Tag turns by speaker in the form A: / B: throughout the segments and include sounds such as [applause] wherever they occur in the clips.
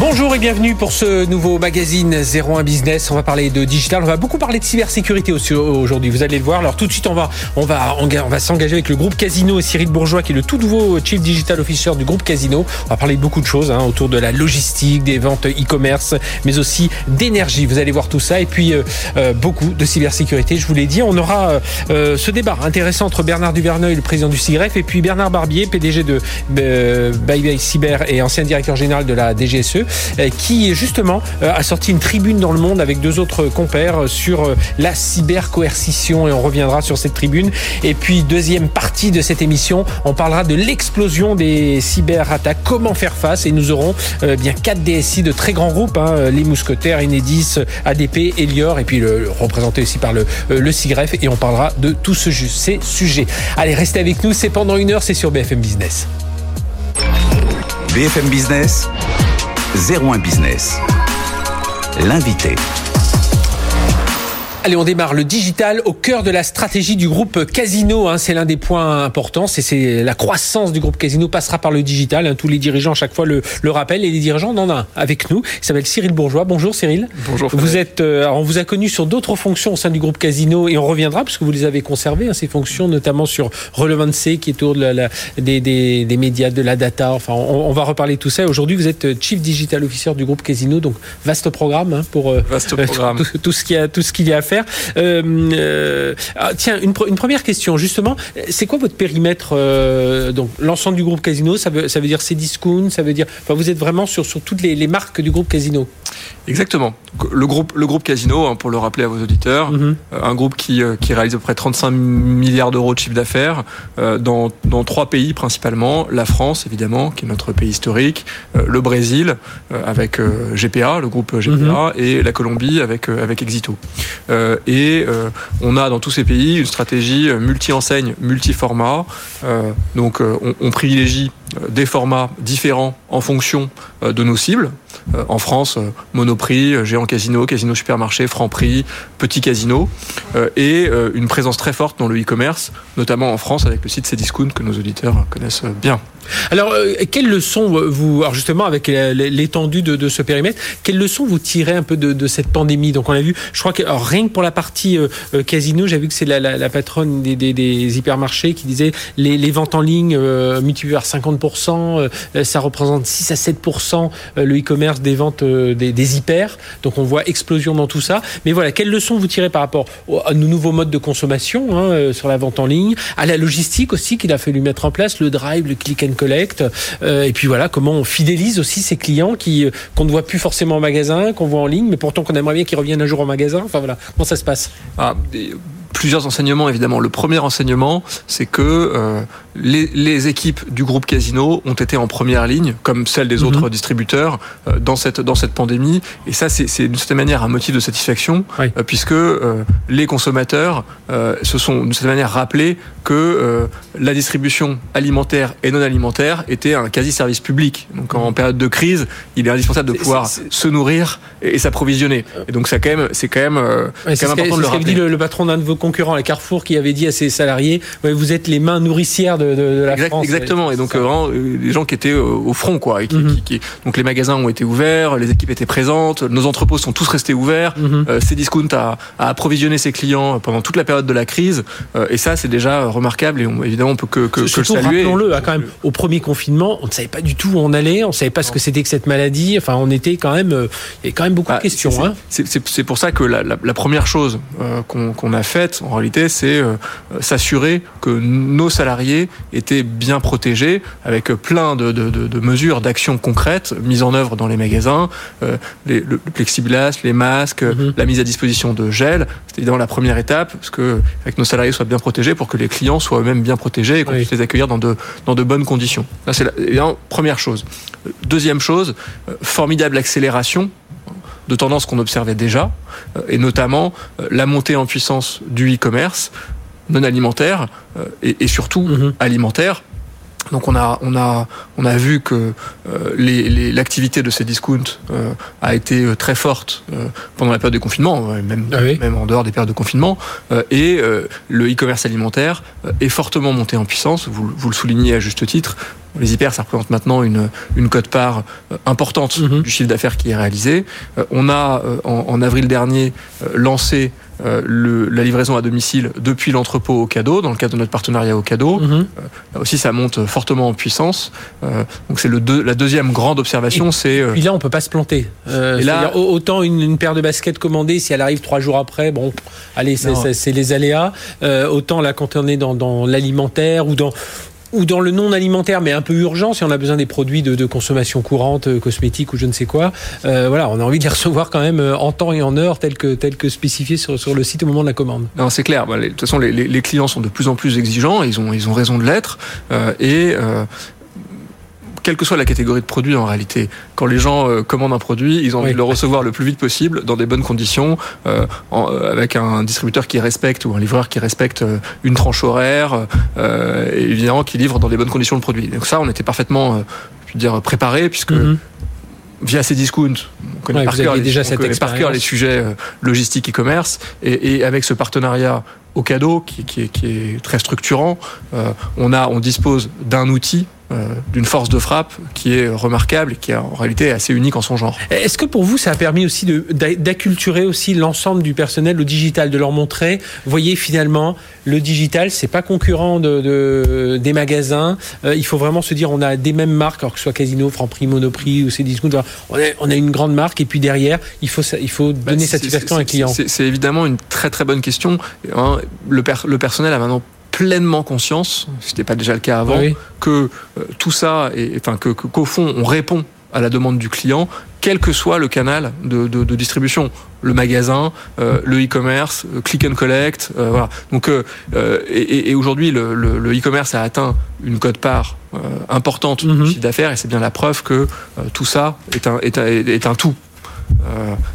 A: Bonjour et bienvenue pour ce nouveau magazine 01 Business. On va parler de digital. On va beaucoup parler de cybersécurité aussi aujourd'hui. Vous allez le voir. Alors tout de suite, on va, s'engager avec le groupe Casino et Cyril Bourgeois, qui est le tout nouveau Chief Digital Officer du groupe Casino. On va parler de beaucoup de choses hein, autour de la logistique, des ventes e-commerce, mais aussi d'énergie. Vous allez voir tout ça et puis euh, euh, beaucoup de cybersécurité. Je vous l'ai dit, on aura euh, ce débat intéressant entre Bernard Duverneuil, le président du CIGREF, et puis Bernard Barbier, PDG de Bye Bye Cyber et ancien directeur général de la DGSE. Euh, qui justement euh, a sorti une tribune dans le monde avec deux autres compères sur euh, la cybercoercition et on reviendra sur cette tribune. Et puis deuxième partie de cette émission, on parlera de l'explosion des cyberattaques, comment faire face et nous aurons bien quatre DSI de très grands groupes, hein, les Mousquetaires, Enedis, ADP, Elior et puis représenté aussi par le, le CIGREF et on parlera de tous ces sujets. Allez, restez avec nous, c'est pendant une heure, c'est sur BFM Business.
B: BFM Business 01 Business. L'invité.
A: Allez, on démarre le digital au cœur de la stratégie du groupe Casino. Hein, c'est l'un des points importants. C'est la croissance du groupe Casino passera par le digital. Hein, tous les dirigeants à chaque fois le, le rappellent et les dirigeants en ont un avec nous. Il s'appelle Cyril Bourgeois. Bonjour Cyril.
C: Bonjour.
A: Vous êtes, euh, on vous a connu sur d'autres fonctions au sein du groupe Casino et on reviendra parce que vous les avez conservées hein, ces fonctions, notamment sur Relevancy qui est autour de la, des, des, des, médias, de la data. Enfin, on, on va reparler de tout ça. Aujourd'hui, vous êtes euh, Chief Digital Officer du groupe Casino, donc vaste programme pour
C: euh, vaste programme. [laughs]
A: Tout, tout, ce qu'il y a, tout ce qu'il y a à faire. Euh, euh, ah, tiens, une, une, première question, justement. C'est quoi votre périmètre euh, Donc, l'ensemble du groupe Casino, ça veut, ça veut dire Cdiscount, ça veut dire. Enfin, vous êtes vraiment sur, sur toutes les, les marques du groupe Casino?
C: Exactement. Le groupe, le groupe Casino, hein, pour le rappeler à vos auditeurs, mm -hmm. un groupe qui, qui réalise à peu près 35 milliards d'euros de chiffre d'affaires dans, dans trois pays principalement. La France, évidemment, qui est notre pays historique, le Brésil, avec GPA, le groupe GPA, mm -hmm. et la Colombie avec, avec Exito. Et on a dans tous ces pays une stratégie multi-enseigne, multi-format. donc on, on privilégie des formats différents en fonction de nos cibles. En France, Monoprix, Géant Casino, Casino Supermarché, Franprix, Petit Casino, et une présence très forte dans le e-commerce, notamment en France avec le site Cdiscount que nos auditeurs connaissent bien.
A: Alors, euh, quelles leçons vous, alors justement avec l'étendue de, ce périmètre, quelles leçons vous tirez un peu de, cette pandémie? Donc, on a vu, je crois que alors, rien que pour la partie euh, casino, j'ai vu que c'est la, patronne des, hypermarchés qui disait les, ventes en ligne euh, multipliées par 50%, euh, ça représente 6 à 7% le e-commerce des ventes des, des, hyper. Donc, on voit explosion dans tout ça. Mais voilà, quelles leçons vous tirez par rapport à nos nouveaux modes de consommation hein, sur la vente en ligne, à la logistique aussi qu'il a fallu mettre en place, le drive, le click and collect. Euh, et puis voilà, comment on fidélise aussi ces clients qui qu'on ne voit plus forcément en magasin, qu'on voit en ligne, mais pourtant qu'on aimerait bien qu'ils reviennent un jour au magasin. Enfin voilà, comment ça se passe?
C: Ah, plusieurs enseignements évidemment. Le premier enseignement, c'est que euh, les, les, équipes du groupe Casino ont été en première ligne, comme celles des mm -hmm. autres distributeurs, euh, dans cette dans cette pandémie. Et ça, c'est d'une certaine manière un motif de satisfaction, oui. euh, puisque les consommateurs se sont d'une certaine manière rappelés que la distribution alimentaire et non alimentaire était un quasi service public. Donc en période de crise, il est indispensable de pouvoir c est, c est... se nourrir et, et s'approvisionner. Et donc ça quand même, c'est quand même,
A: ouais, quand même important de le rappeler. Dit le, le patron d'un de vos concurrents, la Carrefour, qui avait dit à ses salariés vous êtes les mains nourricières de, de, de la
C: exact,
A: France.
C: Exactement. Et donc euh, vraiment les gens qui étaient au front, quoi. Et qui, mm -hmm. qui, qui, donc les magasins ont été ouverts, les équipes étaient présentes, nos entrepôts sont tous restés ouverts. Mm -hmm. euh, Cdiscount a, a approvisionné ses clients pendant toute la période de la crise. Euh, et ça, c'est déjà remarquable. Et on, évidemment, on peut que, que,
A: Surtout,
C: que le saluer.
A: Rappelons-le, hein, quand même, au premier confinement, on ne savait pas du tout où on allait, on ne savait pas ce que c'était que cette maladie. Enfin, on était quand même, euh, il y avait quand même beaucoup bah, de questions.
C: C'est hein. pour ça que la, la, la première chose euh, qu'on qu a en réalité, c'est euh, s'assurer que nos salariés étaient bien protégés avec plein de, de, de, de mesures, d'actions concrètes mises en œuvre dans les magasins, euh, les, le, le, plexiglas, les masques, -hmm. la mise à disposition de gel. C'est évidemment la première étape, parce que, que nos salariés soient bien protégés pour que les clients soient eux-mêmes bien protégés et qu'on oui. puisse les accueillir dans de, dans de bonnes conditions. c'est la première chose. Deuxième chose, formidable accélération de tendances qu'on observait déjà, et notamment la montée en puissance du e-commerce non alimentaire et, et, surtout -hmm. alimentaire Donc on a on a on a vu que euh, l'activité de ces discounts euh, a été euh, très forte pendant la période de confinement, même ah même en dehors des périodes de confinement, et le e-commerce alimentaire est fortement monté en puissance. Vous, vous le soulignez à juste titre. Les hyper, ça représente maintenant une, une cote-part importante mhm. du chiffre d'affaires qui est réalisé. On a, en, en avril dernier, lancé euh, le, la livraison à domicile depuis l'entrepôt au cadeau, dans le cadre de notre partenariat au cadeau. Mhm. Euh, là aussi, ça monte fortement en puissance. Euh, donc c'est le la deuxième grande observation, c'est.
A: Puis là, on peut pas se planter. et là, autant une, une, paire de baskets commandée, si elle arrive trois jours après, bon, allez, c'est les aléas. autant là, quand on est dans, dans l'alimentaire ou dans ou dans le non alimentaire, mais un peu urgent, si on a besoin des produits de, consommation courante, euh, cosmétiques ou je ne sais quoi, euh, voilà, on a envie de les [laughs] recevoir quand même euh, en temps et en heure, tel que, tel que spécifié sur, sur le site au moment de la commande.
C: Non, c'est clair. Bah, de toute façon, les, clients sont de plus en plus exigeants, ils ont, ils ont raison de l'être, et quelle que soit la catégorie de produit en réalité. Quand les gens euh, commandent un produit, ils ont envie de le recevoir le plus vite possible, dans des bonnes conditions, euh, euh, avec un distributeur qui respecte ou un livreur qui respecte une tranche horaire, et évidemment qui livre dans des bonnes conditions le produit. Donc ça, on était parfaitement, je veux dire, préparé puisque mhm. via ces discounts, on connaît par cœur les, déjà par cœur les sujets logistiques et, et, avec ce partenariat au cadeau qui, qui, est, qui est, très structurant, on a, on dispose d'un outil d'une force de frappe qui est remarquable et qui est en réalité assez unique en son genre.
A: Est-ce que pour vous, ça a permis aussi d'acculturer aussi l'ensemble du personnel au digital, de leur montrer, voyez finalement, le digital, c'est pas concurrent de, des magasins. Euh, il faut vraiment se dire, on a des mêmes marques, alors que ce soit Casino, Franprix, Monoprix ou Cdiscount, on a, on a une grande marque et puis derrière, il faut, il faut bah, donner satisfaction à un client.
C: C'est évidemment une très très bonne question. Hein, le, le personnel a maintenant pleinement conscience, ce n'était pas déjà le cas avant, que euh, tout ça, et, enfin que qu'au fond on répond à la demande du client, quel que soit le canal de, de, de distribution, le magasin, euh, le e-commerce, euh, click and collect, voilà. Donc et, et aujourd'hui le e-commerce a atteint une cote part importante du mhm. chiffre d'affaires et c'est bien la preuve que tout ça est un, est un, est un tout.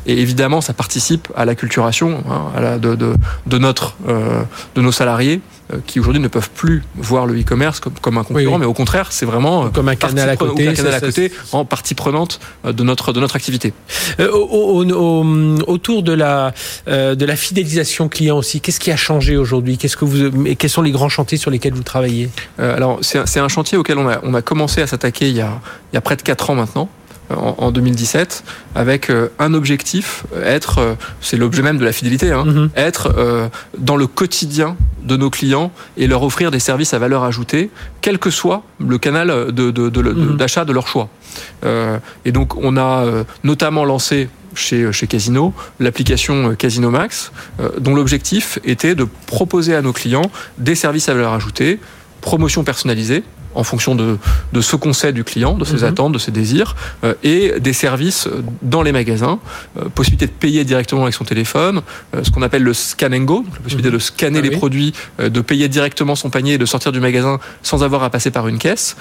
C: Et évidemment, ça participe à l'acculturation hein, à la, de, de, de, notre, de nos salariés euh, qui aujourd'hui ne peuvent plus voir le e-commerce comme, comme, un concurrent, mais au contraire, c'est vraiment
A: euh, comme un canal à côté,
C: un canal à côté en partie prenante euh, de notre de notre activité.
A: Euh, au, au, autour de la de la fidélisation client aussi, qu'est-ce qui a changé aujourd'hui? Qu'est-ce que vous quels sont les grands chantiers sur lesquels vous travaillez?
C: Alors c'est un chantier auquel on a on a commencé à s'attaquer il y a il y a près de quatre ans maintenant en, 2017 avec euh, un objectif, être, euh, c'est l'objet même de la fidélité, hein, mhm. être euh, dans le quotidien de nos clients et leur offrir des services à valeur ajoutée, quel que soit le canal mhm. d'achat de, de, leur choix. et donc on a notamment lancé chez, chez Casino, l'application Casino Max, dont l'objectif était de proposer à nos clients des services à valeur ajoutée, promotion personnalisée, en fonction de, de ce qu'on sait du client, de ses mhm. attentes, de ses désirs, euh, et des services dans les magasins, euh, possibilité de payer directement avec son téléphone, euh, ce qu'on appelle le scan and go, la possibilité mhm. de scanner ah les produits, de payer directement son panier et de sortir du magasin sans avoir à passer par une caisse.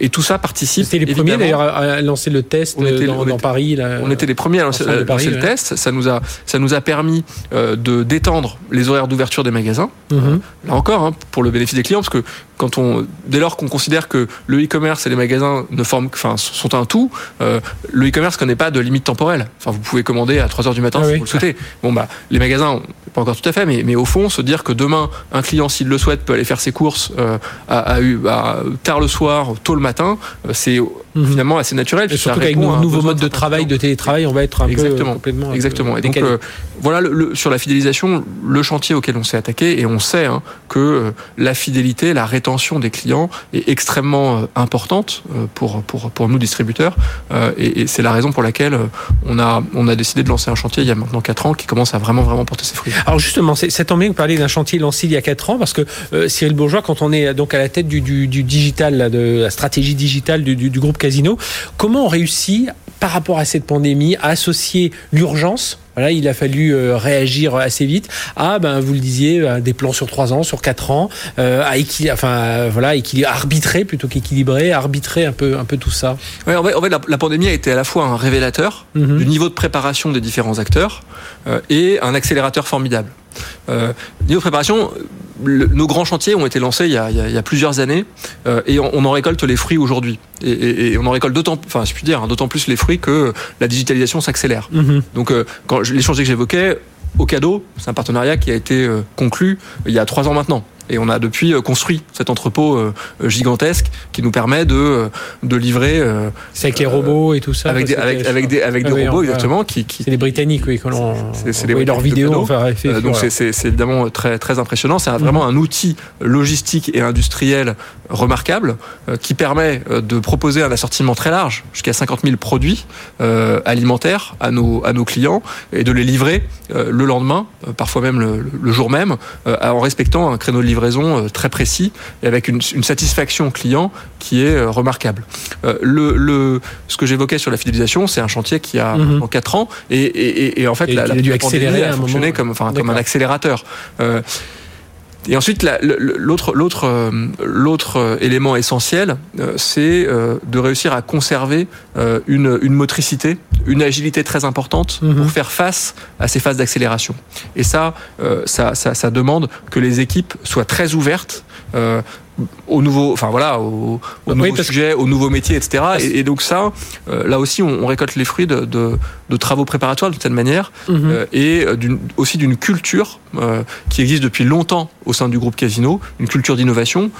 C: et tout ça participe.
A: C'était les premiers d'ailleurs à lancer le test on était, dans, Paris.
C: on était les premiers à lancer, le test. Ça nous a, ça nous a permis de d'étendre les horaires d'ouverture des magasins. Mhm. là encore, hein, pour le bénéfice des clients, parce que quand on, dès lors qu'on considère que le e-commerce et les magasins ne forment, enfin, sont un tout. Euh, le e-commerce connaît pas de limite temporelle. Enfin, vous pouvez commander à 3 heures du matin ah si vous le souhaitez. Bon, bah, les magasins, pas encore tout à fait, mais, mais au fond, se dire que demain, un client, s'il le souhaite, peut aller faire ses courses euh, à, à, tard le soir, tôt le matin, euh, c'est mhm. finalement assez naturel.
A: Et surtout qu'avec nos nouveaux modes de travail, de télétravail, on va être un
C: exactement,
A: peu complètement
C: exactement. Et donc voilà, le, sur la fidélisation, le chantier auquel on s'est attaqué, et on sait hein, que la fidélité, la rétention des clients est extrêmement euh, importante euh, pour, pour, pour nous distributeurs euh, et, c'est la raison pour laquelle on a, on a décidé de lancer un chantier il y a maintenant 4 ans qui commence à vraiment vraiment porter ses fruits.
A: Alors justement, tombe bien que vous d'un chantier lancé il y a 4 ans parce que Cyril Bourgeois, quand on est donc à la tête du, du, digital, de la stratégie digitale du groupe Casino, comment on réussit par rapport à cette pandémie à associer l'urgence voilà, il a fallu euh, réagir assez vite. Ah, ben vous le disiez, euh, des plans sur trois ans, sur quatre ans, euh, à équilibrer, enfin voilà, arbitrer plutôt qu'équilibrer, arbitrer un peu, un peu tout ça.
C: Ouais, en fait, la, pandémie a été à la fois un révélateur mhm. du niveau de préparation des différents acteurs et un accélérateur formidable. Niveau de préparation, nos grands chantiers ont été lancés il y a, plusieurs années et on, en récolte les fruits aujourd'hui. Et, on en récolte d'autant, enfin, je puis dire, hein, d'autant plus les fruits que la digitalisation s'accélère. Mm-hmm. Donc, quand les chantiers que j'évoquais, au cadeau, c'est un partenariat qui a été conclu il y a trois ans maintenant. Et on a depuis euh, construit cet entrepôt euh, gigantesque qui nous permet de, de livrer.
A: Euh, c'est avec les robots et tout ça.
C: Avec des, avec, avec des, avec des robots, exactement. Qui,
A: qui c'est les Britanniques, oui, quand on.
C: C'est les leurs vidéos. Enfin, donc c'est évidemment très, très impressionnant. C'est vraiment un outil logistique et industriel remarquable qui permet de proposer un assortiment très large, jusqu'à 50 000 produits alimentaires à nos, à nos clients et de les livrer le lendemain, parfois même le, le jour même, en respectant un créneau de livraison euh, très précis et avec une, satisfaction client qui est euh, remarquable. Euh, le, ce que j'évoquais sur la fidélisation, c'est un chantier qui a mm en 4 ans et, en fait
A: la, a dû accélérer a
C: fonctionné comme, enfin, comme un accélérateur. Et ensuite, l'autre l'autre l'autre élément essentiel, c'est de réussir à conserver une, une motricité, une agilité très importante mhm. pour faire face à ces phases d'accélération. Et ça, ça, ça, ça, demande que les équipes soient très ouvertes au nouveau, enfin voilà, au, au nouveau sujet, au nouveau métier, etc. Et, donc ça, euh, là aussi, on, récolte les fruits de, de, de travaux préparatoires de cette manière, mhm. euh, et euh, aussi d'une culture qui existe depuis longtemps au sein du groupe Casino, une culture d'innovation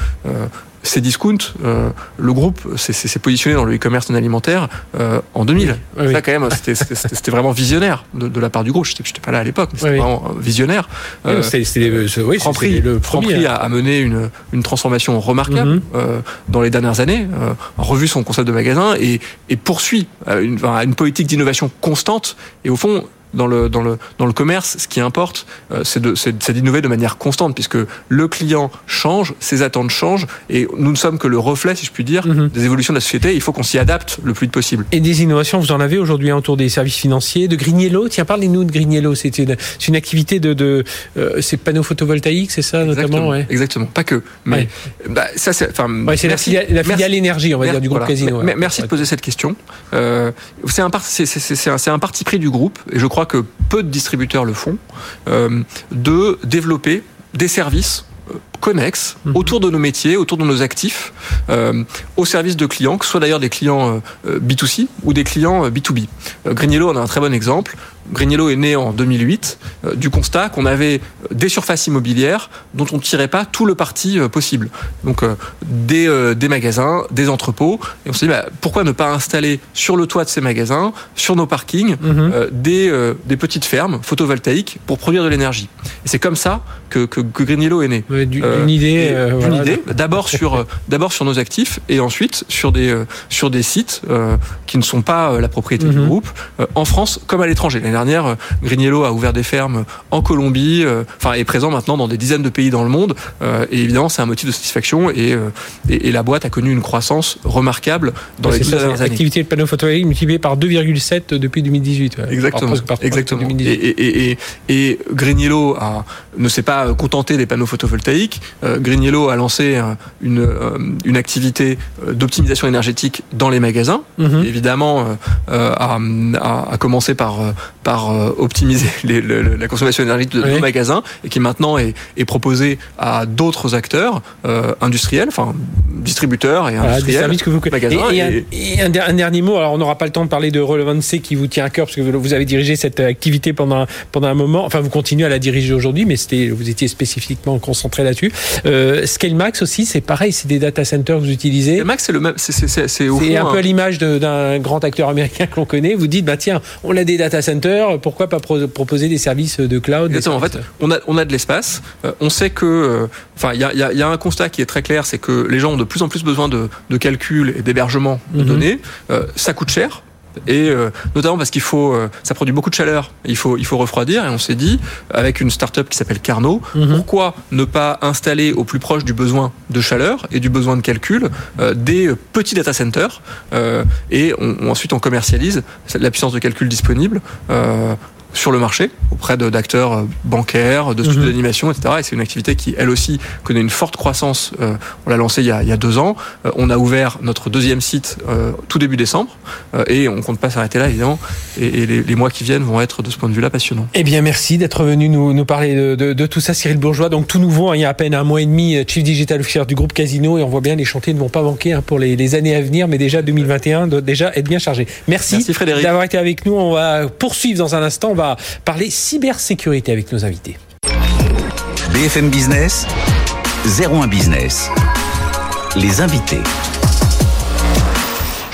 C: c'est Discount, euh, le groupe s'est positionné dans le e-commerce non alimentaire euh, en 2000. Ça, quand même, c'était vraiment visionnaire de, la part du groupe. Je n'étais pas là à l'époque, mais c'était vraiment visionnaire.
A: Euh, oui,
C: Franprix, le Franprix a, mené une, une transformation remarquable euh, dans les dernières années, a revu son concept de magasin et, et poursuit une, une politique d'innovation constante. Et au fond, dans le, dans le, dans le commerce, ce qui importe, euh, c'est d'innover de, de manière constante, puisque le client change, ses attentes changent, et nous ne sommes que le reflet, si je puis dire, mhm. des évolutions de la société. Il faut qu'on s'y adapte le plus vite possible.
A: Et des innovations, vous en avez aujourd'hui autour des services financiers, de Green Yellow. Tiens, parlez-nous de Green Yellow. C'est une, une, activité de, de euh, ces panneaux photovoltaïques, c'est ça notamment ouais.
C: Exactement. Pas que, mais bah, ça, c'est, enfin,
A: c'est la filiale, la filiale énergie, on va dire, du groupe Casino.
C: Merci de poser cette question. Euh, c'est un, un, un parti pris du groupe, et je crois que peu de distributeurs le font, euh, de développer des services euh, connexes mhm. autour de nos métiers, autour de nos actifs, euh, au service de clients, que ce soit d'ailleurs des clients B2C ou des clients B2B. Grignello en a un très bon exemple. Grignello est né en 2008 euh, du constat qu'on avait des surfaces immobilières dont on ne tirait pas tout le parti euh, possible. Donc euh, des, des, magasins, des entrepôts. Et on s'est dit bah, pourquoi ne pas installer sur le toit de ces magasins, sur nos parkings, mhm. des, des, petites fermes photovoltaïques pour produire de l'énergie. Et c'est comme ça que, que, que Grignello est né.
A: Une idée.
C: Une idée. D'abord sur sur nos actifs et ensuite sur des sur des sites qui ne sont pas la propriété du mhm. groupe en France comme à l'étranger dernière, euh, Grignello a ouvert des fermes en Colombie, euh, enfin est présent maintenant dans des dizaines de pays dans le monde. Euh, et évidemment, c'est un motif de satisfaction et, et, la boîte a connu une croissance remarquable dans les dernières années.
A: L'activité de panneaux photovoltaïques multipliée par 2,7 depuis 2018.
C: Exactement. exactement. Et, et, Grignello a, ne s'est pas contenté des panneaux photovoltaïques. Grignello a lancé une, une activité d'optimisation énergétique dans les magasins. Mhm. Évidemment, a, a, a, commencé par, par euh, optimiser [laughs] la consommation énergétique de nos magasins et qui maintenant est, est proposé à d'autres acteurs euh, industriels, enfin distributeurs et industriels.
A: que vous magasins et, Un, dernier mot, alors on n'aura pas le temps de parler de Relevancy qui vous tient à cœur parce que vous avez dirigé cette activité pendant, pendant un moment, enfin vous continuez à la diriger aujourd'hui, mais c'était vous étiez spécifiquement concentré là-dessus. Euh, ScaleMax aussi, c'est pareil, c'est des data centers que vous utilisez.
C: ScaleMax, c'est le même, c'est
A: C'est un peu à l'image d'un grand acteur américain [laughs] que l'on connaît. Vous dites, bah tiens, on a des data centers pourquoi pas proposer des services de cloud
C: En fait, on a, on a de l'espace. Euh, on sait que, euh, enfin, il y a, y a, un constat qui est très clair, c'est que les gens ont de plus en plus besoin de, de calcul et d'hébergement de mhm. données. Euh, ça coûte cher et euh, notamment parce qu'il faut, euh, ça produit beaucoup de chaleur, il faut, il faut refroidir, et on s'est dit, avec une start-up qui s'appelle Carnot, mhm. pourquoi ne pas installer au plus proche du besoin de chaleur et du besoin de calcul euh, des petits data centers, et on, ensuite on commercialise la puissance de calcul disponible sur le marché auprès d'acteurs euh, bancaires, de studios mhm. d'animation, etc. Et c'est une activité qui, elle aussi, connaît une forte croissance. Euh, on l'a lancée il y, a, il y a deux ans. Euh, on a ouvert notre deuxième site tout début décembre et on compte pas s'arrêter là, évidemment. Et, et les, les, mois qui viennent vont être, de ce point de vue-là, passionnants.
A: Eh bien, merci d'être venu nous, nous parler de, de, de, tout ça, Cyril Bourgeois. Donc, tout nouveau, hein, il y a à peine un mois et demi, Chief Digital Officer du groupe Casino et on voit bien les chantiers ne vont pas manquer hein, pour les, les, années à venir, mais déjà 2021 doit déjà être bien chargé. Merci,
C: merci
A: d'avoir été avec nous. On va poursuivre dans un instant. On va parler cybersécurité avec nos invités.
B: BFM Business, 01 Business. Les invités.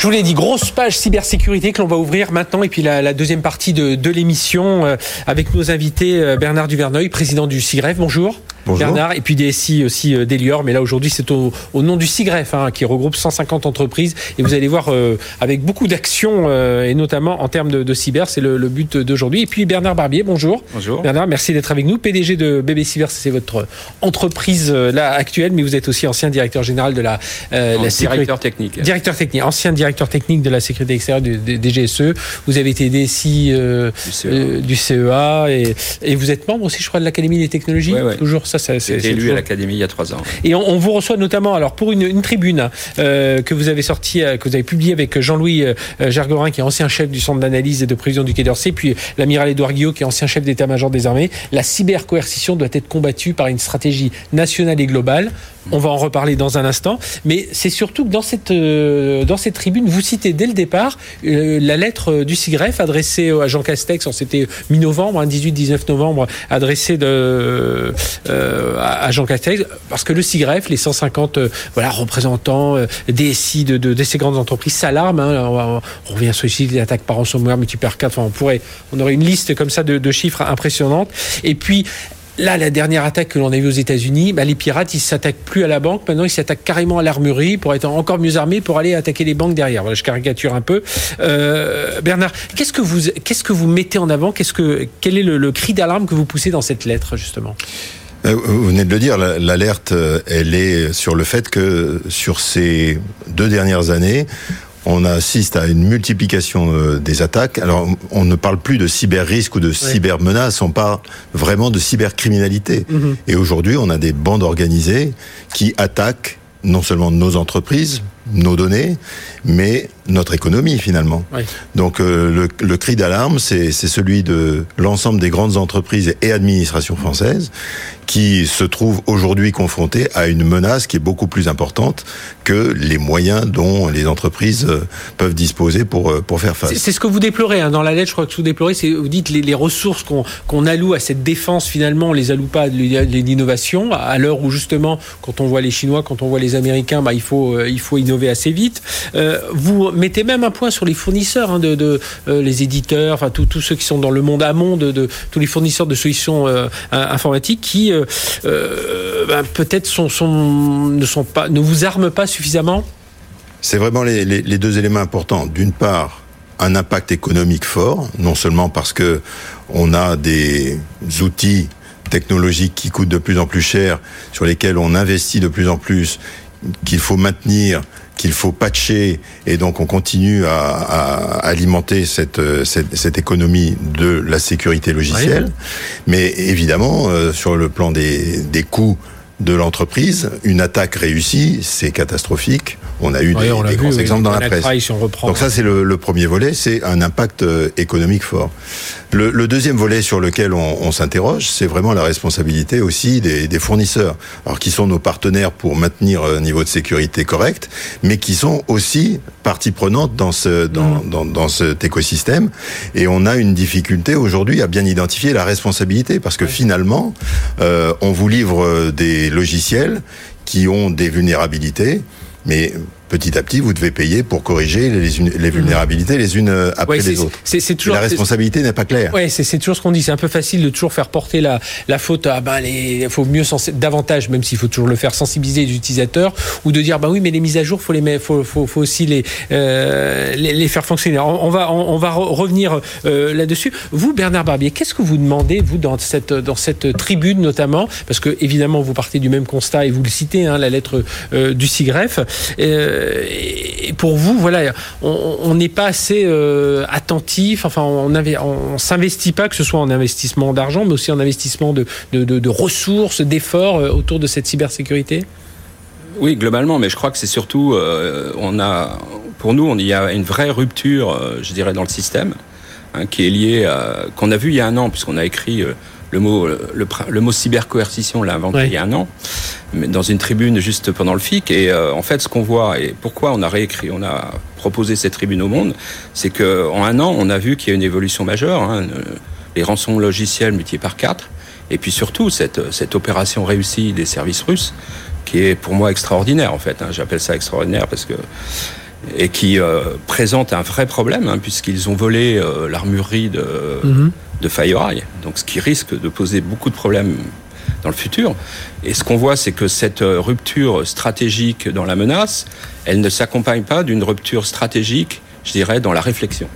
A: Je vous l'ai dit, grosse page cybersécurité que l'on va ouvrir maintenant et puis la, la deuxième partie de, de l'émission euh, avec nos invités euh, Bernard Duverneuil, président du CIGREF. Bonjour.
D: Bonjour.
A: Bernard, et puis DSI aussi euh, d'Elior, mais là aujourd'hui c'est au, au, nom du CIGREF hein, qui regroupe 150 entreprises et vous allez voir euh, avec beaucoup d'actions euh, et notamment en termes de, de cyber, c'est le, le, but d'aujourd'hui. Et puis Bernard Barbier, bonjour.
D: Bonjour.
A: Bernard, merci d'être avec nous, PDG de Bébé Cyber, c'est votre entreprise euh, là actuelle, mais vous êtes aussi ancien directeur général de la,
D: euh, la directeur technique.
A: Directeur technique, ancien directeur technique de la sécurité extérieure du, du, du GSE. Vous avez été DSI du CEA, du CEA et, et, vous êtes membre aussi, je crois, de l'Académie des technologies.
D: Ouais, ouais.
A: Toujours ça,
D: c'est élu toujours... à l'Académie il y a trois ans.
A: Et on, on, vous reçoit notamment alors pour une, une tribune euh, que vous avez sortie, euh, que vous avez publiée avec Jean-Louis euh, Gergorin, qui est ancien chef du centre d'analyse et de prévision du Quai d'Orsay, puis l'amiral Édouard Guillot, qui est ancien chef d'état-major des armées. La cybercoercition doit être combattue par une stratégie nationale et globale. On va en reparler dans un instant, mais c'est surtout que dans cette euh, dans cette tribune, vous citez dès le départ euh, la lettre du SIGREF adressée à Jean Castex, c'était mi-novembre, hein, 18-19 novembre, adressée de euh, à Jean Castex, parce que le SIGREF, les 150 euh, voilà représentants euh, DSI de, ces grandes entreprises s'alarment. Hein, on, revient sur ici les attaques par ransomware, multiplayer 4, enfin on pourrait, on aurait une liste comme ça de, chiffres impressionnantes. Et puis Là, la dernière attaque que l'on a vue aux États-Unis, bah, les pirates, ils s'attaquent plus à la banque. Maintenant, ils s'attaquent carrément à l'armurerie pour être encore mieux armés pour aller attaquer les banques derrière. Je caricature un peu. Euh, Bernard, qu'est-ce que vous, qu'est-ce que vous mettez en avant? Qu'est-ce que, quel est le, cri d'alarme que vous poussez dans cette lettre justement?
D: Euh, vous venez de le dire, l'alerte, elle est sur le fait que sur ces deux dernières années, on assiste à une multiplication euh, des attaques. Alors, on ne parle plus de cyber-risque ou de cyber-menace, on parle vraiment de cybercriminalité. Mm -hmm. Et aujourd'hui, on a des bandes organisées qui attaquent non seulement nos entreprises, nos données, mais notre économie finalement.
A: Oui.
D: Donc euh, le, le, cri d'alarme, c'est celui de l'ensemble des grandes entreprises et administrations françaises qui se trouvent aujourd'hui confrontées à une menace qui est beaucoup plus importante que les moyens dont les entreprises euh, peuvent disposer pour, euh, pour faire face.
A: C'est ce que vous déplorez hein. dans la lettre, je crois que vous déplorez, c'est vous dites les, les ressources qu'on qu alloue à cette défense finalement, on les alloue pas à l'innovation, à l'heure où justement, quand on voit les Chinois, quand on voit les Américains, bah, il, faut, euh, il faut innover assez vite. Vous mettez même un point sur les fournisseurs, hein, de, de les éditeurs, enfin tous ceux qui sont dans le monde amont, de, tous les fournisseurs de solutions informatiques qui ben, peut-être ne vous arment pas suffisamment.
D: C'est vraiment les, les, les deux éléments importants. D'une part, un impact économique fort, non seulement parce que on a des outils technologiques qui coûtent de plus en plus cher, sur lesquels on investit de plus en plus, qu'il faut maintenir qu'il faut patcher et donc on continue à, à alimenter cette, cette, cette, économie de la sécurité logicielle. Oui. Mais évidemment, euh, sur le plan des, des coûts de l'entreprise, une attaque réussie, c'est catastrophique. On a eu des,
A: on
D: des
A: vu,
D: grands
A: oui,
D: exemples dans la presse.
A: Si
D: Donc ça, c'est le, le, premier volet, c'est un impact euh, économique fort. Le, le, deuxième volet sur lequel on, on s'interroge, c'est vraiment la responsabilité aussi des, des, fournisseurs, alors qui sont nos partenaires pour maintenir un niveau de sécurité correct, mais qui sont aussi partie prenante dans, ce, dans, mmh. dans, dans cet écosystème. Et on a une difficulté aujourd'hui à bien identifier la responsabilité, parce que oui. finalement, euh, on vous livre des logiciels qui ont des vulnérabilités, mais petit à petit, vous devez payer pour corriger les, les vulnérabilités les unes après
A: ouais,
D: les autres.
A: Toujours,
D: la responsabilité n'est pas claire.
A: Oui, c'est toujours ce qu'on dit. C'est un peu facile de toujours faire porter la, la faute à ben, les, faut mieux davantage, même s'il faut toujours le faire sensibiliser les utilisateurs, ou de dire bah oui, mais les mises à jour, faut les faut, faut, faut aussi les, euh, les, les faire fonctionner. On, on va on, on, va revenir euh, là-dessus. Vous, Bernard Barbier, qu'est-ce que vous demandez vous dans cette dans cette tribune notamment, parce que évidemment vous partez du même constat et vous le citez, hein, la lettre euh, du CIGREF. Euh, et pour vous, voilà, on n'est pas assez attentif. Enfin, on, on, s'investit pas, que ce soit en investissement d'argent, mais aussi en investissement de, ressources, d'efforts autour de cette cybersécurité?
E: Oui, globalement, mais je crois que c'est surtout, on a, pour nous, il y a une vraie rupture, je dirais, dans le système. Hein, qui est lié à qu'on a vu il y a un an, puisqu'on a écrit euh, le mot le, le mot cybercoercition, l'a inventé il y a un an, mais dans une tribune juste pendant le FIC. Et euh, en fait, ce qu'on voit et pourquoi on a réécrit, on a proposé cette tribune au monde, c'est que en un an, on a vu qu'il y a une évolution majeure. Hein, les rançons logiciels multipliés par quatre, et puis surtout cette cette opération réussie des services russes, qui est pour moi extraordinaire en fait. Hein, J'appelle ça extraordinaire parce que et qui euh, présente un vrai problème, hein, puisqu'ils ont volé euh, l'armurerie de, mm de FireEye, donc ce qui risque de poser beaucoup de problèmes dans le futur. Et ce qu'on voit, c'est que cette euh, rupture stratégique dans la menace, elle ne s'accompagne pas d'une rupture stratégique, je dirais, dans la réflexion.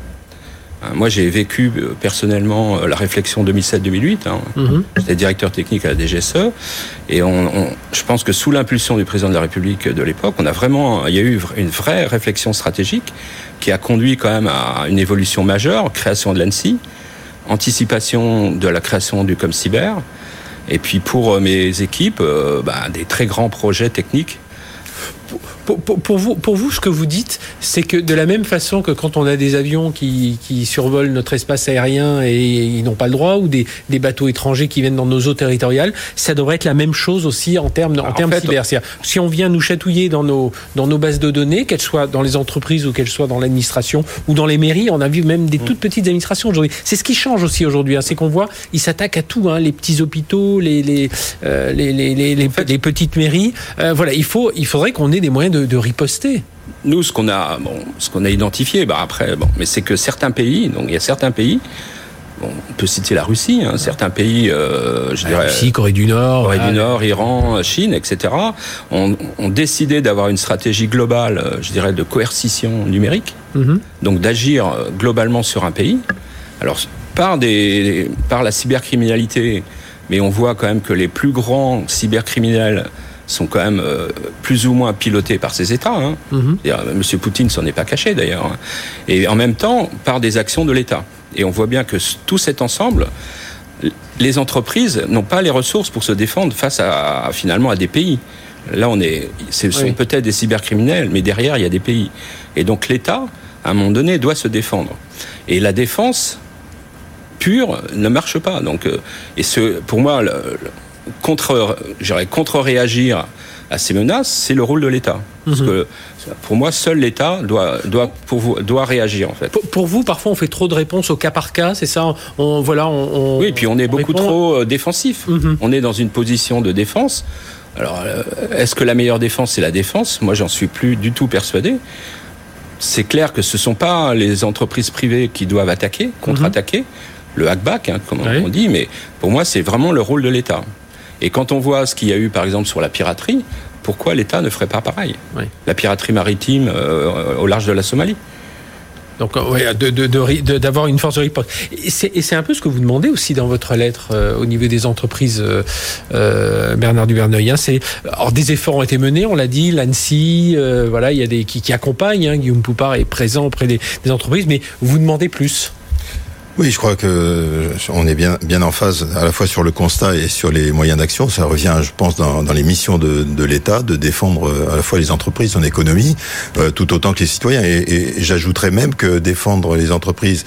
E: Hein, moi, j'ai vécu euh, personnellement euh, la réflexion 2007-2008. Hein. Mhm. J'étais directeur technique à la DGSE. Et on, je pense que sous l'impulsion du président de la République de l'époque, on a vraiment, il y a eu une vraie réflexion stratégique qui a conduit quand même à une évolution majeure, création de l'ANSI, anticipation de la création du ComCyber, et puis pour euh, mes équipes, bah, des très grands projets techniques
A: pour, vous, pour vous, ce que vous dites, c'est que de la même façon que quand on a des avions qui, qui survolent notre espace aérien et ils n'ont pas le droit, ou des, des, bateaux étrangers qui viennent dans nos eaux territoriales, ça devrait être la même chose aussi en termes, en termes cyber. Si on vient nous chatouiller dans nos, dans nos bases de données, qu'elles soient dans les entreprises ou qu'elles soient dans l'administration ou dans les mairies, on a vu même des mm. toutes petites administrations aujourd'hui. C'est ce qui change aussi aujourd'hui, hein, c'est qu'on voit, ils s'attaquent à tout, hein, les petits hôpitaux, les, les, euh, les, les, les, les, petites mairies. Euh, voilà, il, faut, il faudrait qu'on ait des moyens de, riposter.
E: Nous, ce qu'on a, bon, ce qu'on a identifié, bah après, bon, mais c'est que certains pays, donc il y a certains pays, on peut citer la Russie, hein, certains pays, euh, je dirais,
A: Russie, Corée du Nord,
E: Corée du Nord, Iran, Chine, etc., ont, décidé d'avoir une stratégie globale, euh, je dirais, de coercition numérique, mhm. donc d'agir euh, globalement sur un pays. Alors par des, par la cybercriminalité, mais on voit quand même que les plus grands cybercriminels sont quand même euh, plus ou moins pilotés par ces États. Hein. Mhm. Monsieur Poutine s'en est pas caché d'ailleurs. Hein. Et en même temps, par des actions de l'État. Et on voit bien que tout cet ensemble, les entreprises n'ont pas les ressources pour se défendre face à, finalement à des pays. Là, on est, ce sont peut-être des cybercriminels, mais derrière, il y a des pays. Et donc l'État, à un moment donné, doit se défendre. Et la défense pure ne marche pas. Donc, euh, et ce, pour moi, le, contre, contre-réagir à ces menaces, c'est le rôle de l'État. Parce mhm. que pour moi, seul l'État doit, doit, pour vous, doit réagir en fait.
A: Pour, vous, parfois, on fait trop de réponses au cas par cas, c'est ça? On, voilà, on,
E: Oui, et puis on est beaucoup trop euh, défensif. Mhm. On est dans une position de défense. Alors, euh, est-ce que la meilleure défense, c'est la défense? Moi, j'en suis plus du tout persuadé. C'est clair que ce ne sont pas les entreprises privées qui doivent attaquer, contre-attaquer, mhm. le hackback, hein, comme on dit, mais pour moi, c'est vraiment le rôle de l'État. Et quand on voit ce qu'il y a eu, par exemple, sur la piraterie, pourquoi l'État ne ferait pas pareil La piraterie maritime euh, au large de la Somalie.
A: Donc, euh, d'avoir une force de riposte. Et c'est un peu ce que vous demandez aussi dans votre lettre euh, au niveau des entreprises, Bernard Duverneuil. Hein. alors, des efforts ont été menés, on l'a dit, l'ANSI, voilà, il y a des qui, qui accompagnent. Hein. Guillaume Poupard est présent auprès des, des entreprises, mais vous demandez plus.
D: Oui, je crois que on est bien bien en phase à la fois sur le constat et sur les moyens d'action. Ça revient, je pense, dans, dans les missions de, de l'État de défendre euh, à la fois les entreprises, son économie, euh, tout autant que les citoyens. Et, et j'ajouterais même que défendre les entreprises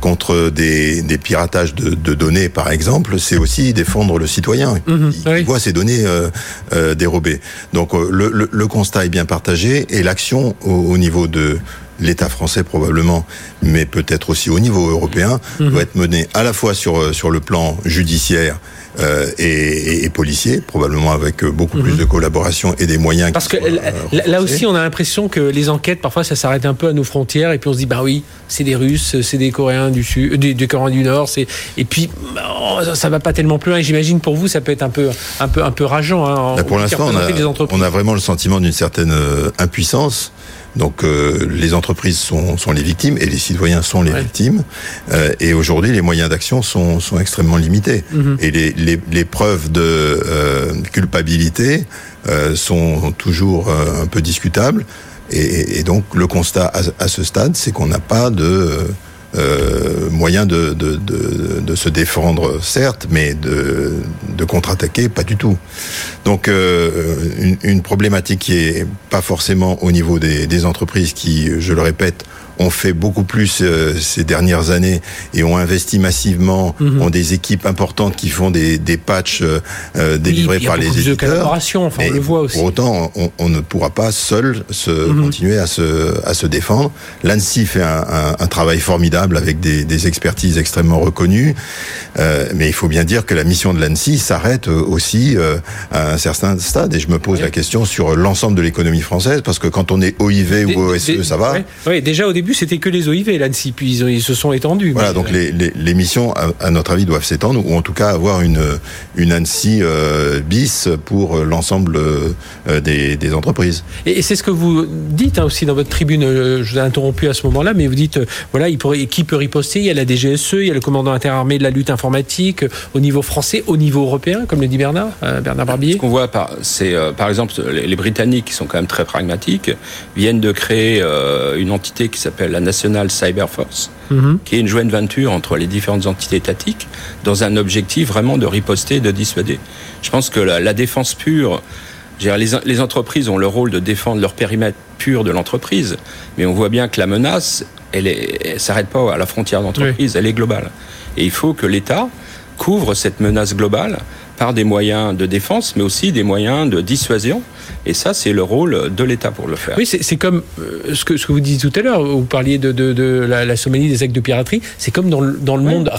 D: contre des, des piratages de, de, données, par exemple, c'est aussi défendre le citoyen mmh, qui voit ces données euh, euh dérobées. Donc le, le, le, constat est bien partagé et l'action au, au niveau de l'État français probablement, mais peut-être aussi au niveau européen, mhm. doit être mené à la fois sur, euh, sur le plan judiciaire euh, et, et, policier, probablement avec euh, beaucoup plus mhm. de collaboration et des moyens.
A: Parce que là aussi, on a l'impression que les enquêtes, parfois, ça s'arrête un peu à nos frontières, et puis on se dit, bah oui, c'est des Russes, c'est des Coréens du Sud, des, des Coréens du Nord, c'est et puis oh, ça va pas tellement plus loin. J'imagine pour vous, ça peut être un peu, un peu, un peu rageant. Hein,
D: bah, pour l'instant, on a vraiment le sentiment d'une certaine impuissance donc euh, les entreprises sont, sont, les victimes et les citoyens sont les victimes. Euh, et aujourd'hui, les moyens d'action sont, sont, extrêmement limités. Mhm. Et les, les, les, preuves de euh, culpabilité sont toujours un peu discutables. Et, et, donc le constat à, à ce stade, c'est qu'on n'a pas de euh, moyen de, de, de, de, se défendre, certes, mais de, contre-attaquer, pas du tout. Donc euh, une, une, problématique qui est pas forcément au niveau des, des entreprises qui, je le répète, ont fait beaucoup plus euh, ces dernières années et ont investi massivement, mm -hmm. ont des équipes importantes qui font des, des patchs euh, délivrés
A: oui,
D: par les éditeurs.
A: De collaboration, enfin, on le voit aussi.
D: Pour autant, on, on, ne pourra pas seul se mm -hmm. continuer à se, à se défendre. L'ANSI fait un, un, un, travail formidable avec des, des expertises extrêmement reconnues, euh, mais il faut bien dire que la mission de l'ANSI s'arrête aussi euh, à un certain stade. Et je me pose oui. la question sur l'ensemble de l'économie française, parce que quand on est OIV des, ou OSE, des, ça va.
A: Oui, déjà au début c'était que les OIV, l'ANSI, puis ils, ils, se sont étendus.
D: Voilà, donc les, les, les, missions, à, à, notre avis, doivent s'étendre, ou en tout cas avoir une, une ANSI euh, bis pour l'ensemble euh, des, des, entreprises.
A: Et, et c'est ce que vous dites hein, aussi dans votre tribune, euh, je vous ai interrompu à ce moment-là, mais vous dites, euh, voilà, il pourrait, qui peut riposter? Il y a la DGSE, il y a le commandant interarmé de la lutte informatique, euh, au niveau français, au niveau européen, comme le dit Bernard, Bernard Barbier.
E: Ce qu'on voit, c'est par exemple les, les, Britanniques, qui sont quand même très pragmatiques, viennent de créer une entité qui s'appelle la National Cyber Force, -hmm. qui est une joint venture entre les différentes entités étatiques dans un objectif vraiment de riposter et de dissuader. Je pense que la, la défense pure, les, les, entreprises ont le rôle de défendre leur périmètre pur de l'entreprise, mais on voit bien que la menace, elle ne s'arrête pas à la frontière d'entreprise, oui. elle est globale. Et il faut que l'État couvre cette menace globale par des moyens de défense, mais aussi des moyens de dissuasion. Et ça, c'est le rôle de l'État pour le faire.
A: Oui, c'est comme euh, ce, que, ce que vous disiez tout à l'heure, vous parliez de, de, de la, la, Somalie, des actes de piraterie, c'est comme dans le, dans le oui. monde...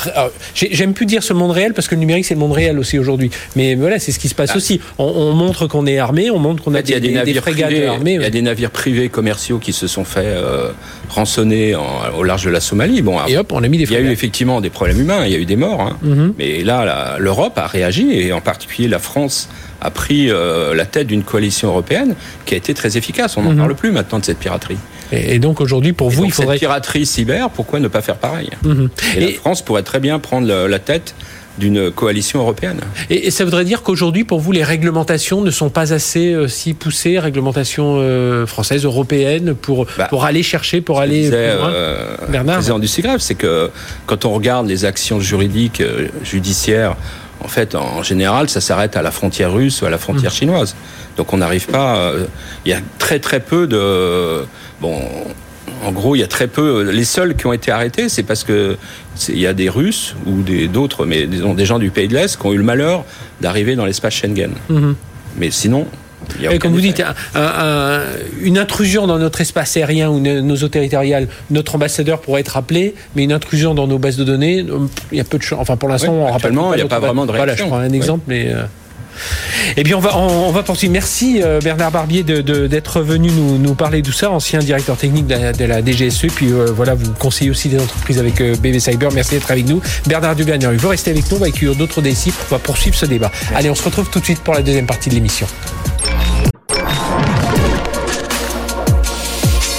A: J'aime plus dire ce monde réel, parce que le numérique, c'est le monde réel aussi aujourd'hui. Mais voilà, c'est ce qui se passe ah. aussi. On, on montre qu'on est armé, on montre qu'on a,
E: des, des, des, frégates
A: privés,
E: armées. Il y a des navires privés commerciaux qui se sont fait euh, rançonner en, au large de la Somalie. Bon,
A: et hop, on a mis des
E: Il y a eu effectivement des problèmes humains, il y a eu des morts. Hein. Mm -hmm. Mais là, l'Europe a réagi, et en particulier la France a pris euh, la tête d'une coalition européenne qui a été très efficace. On n'en mm -hmm. parle plus maintenant de cette piraterie.
A: Et, et donc aujourd'hui, pour
E: et
A: vous, il faudrait...
E: Cette piraterie cyber, pourquoi ne pas faire pareil? Mm -hmm. Et, la France pourrait très bien prendre la tête d'une coalition européenne.
A: Et, et, ça voudrait dire qu'aujourd'hui, pour vous, les réglementations ne sont pas assez euh, si poussées, réglementations euh, françaises, européennes, pour, bah, pour aller chercher, pour aller
E: disais, plus loin euh, Bernard? président du c'est que quand on regarde les actions juridiques, judiciaires, en fait, en général, ça s'arrête à la frontière russe ou à la frontière mmh. chinoise. Donc on n'arrive pas. Il euh, y a très très peu de. Bon, en gros, il y a très peu. Les seuls qui ont été arrêtés, c'est parce que il y a des Russes ou d'autres, mais disons, des gens du pays de l'Est qui ont eu le malheur d'arriver dans l'espace Schengen. Mmh. Mais sinon,
A: et comme vous dites, un, un, une intrusion dans notre espace aérien ou nos eaux territoriales, notre ambassadeur pourrait être appelé, mais une intrusion dans nos bases de données, il y a peu de. Enfin, pour l'instant,
E: oui,
A: on rappelle
E: pas. Il n'y a pas vraiment de réaction.
A: Voilà, je prends un exemple, oui. mais. Euh... Eh bien, on va, on, va poursuivre. Merci euh, Bernard Barbier d'être venu nous, nous, parler de tout ça, ancien directeur technique de la, de la DGSE. Puis euh, voilà, vous conseillez aussi des entreprises avec euh, BB Cyber. Merci d'être avec nous. Bernard Dubernier, vous restez avec nous. On va accueillir d'autres DSI. On va poursuivre ce débat. Merci. Allez, on se retrouve tout de suite pour la deuxième partie de l'émission.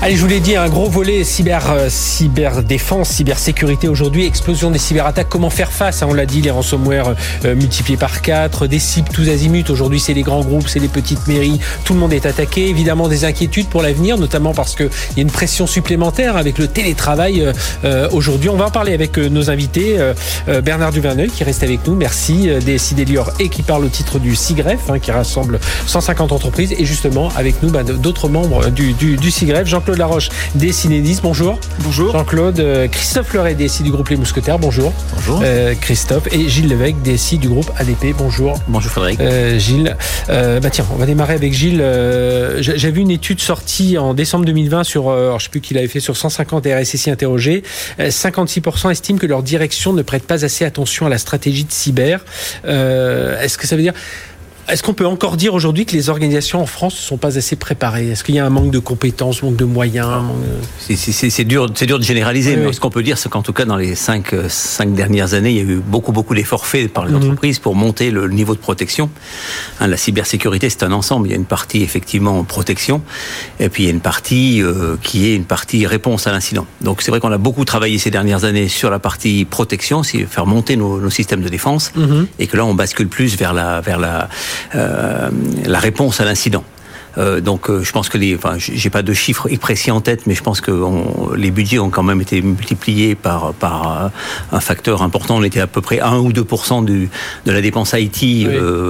A: Allez, je vous l'ai dit, un gros volet cyber, euh, cyber défense, cybersécurité aujourd'hui, explosion des cyberattaques. Comment faire face hein, On l'a dit, les ransomware euh, multipliés par 4, des cibles tous azimuts. Aujourd'hui, c'est les grands groupes, c'est les petites mairies. Tout le monde est attaqué. Évidemment, des inquiétudes pour l'avenir, notamment parce qu'il y a une pression supplémentaire avec le télétravail euh, euh aujourd'hui. On va en parler avec euh, nos invités. Bernard Duverneuil qui reste avec nous. Merci. DSI Delior et qui parle au titre du CIGREF, hein, qui rassemble 150 entreprises. Et justement, avec nous, bah, d'autres membres du, du, du CIGREF. Jean-Claude Laroche, DSI Nédis, bonjour.
C: Bonjour.
A: Jean-Claude, euh, Christophe Fleuret, DSI du groupe Les Mousquetaires, bonjour.
F: Bonjour.
A: Euh, Christophe et Gilles Lévesque, DSI du groupe ADP, bonjour.
F: Bonjour Frédéric.
A: Euh, Gilles, bah tiens, on va démarrer avec Gilles. J'ai vu une étude sortie en décembre 2020 sur, alors je sais plus qui l'avait fait, sur 150 RSSI interrogés. 56% estiment que leur direction ne prête pas assez attention à la stratégie de cyber. Est-ce que ça veut dire Est-ce qu'on peut encore dire aujourd'hui que les organisations en France ne sont pas assez préparées? Est-ce qu'il y a un manque de compétences, manque de moyens
F: C'est dur, dur de généraliser, mais ce qu'on peut dire, c'est qu'en tout cas, dans les cinq, cinq dernières années, il y a eu beaucoup, beaucoup d'efforts faits par les mhm. entreprises pour monter le niveau de protection. Hein, la cybersécurité, c'est un ensemble. Il y a une partie effectivement protection, et puis il y a une partie euh, qui est une partie réponse à l'incident. Donc c'est vrai qu'on a beaucoup travaillé ces dernières années sur la partie protection, c'est faire monter nos, systèmes de défense, mhm. et que là on bascule plus vers la vers la la réponse à l'incident. Euh, donc euh, je pense que les, enfin, j'ai pas de chiffres précis en tête, mais je pense que les budgets ont quand même été multipliés par par euh, un facteur important. On était à peu près 1 ou 2 du, de la dépense IT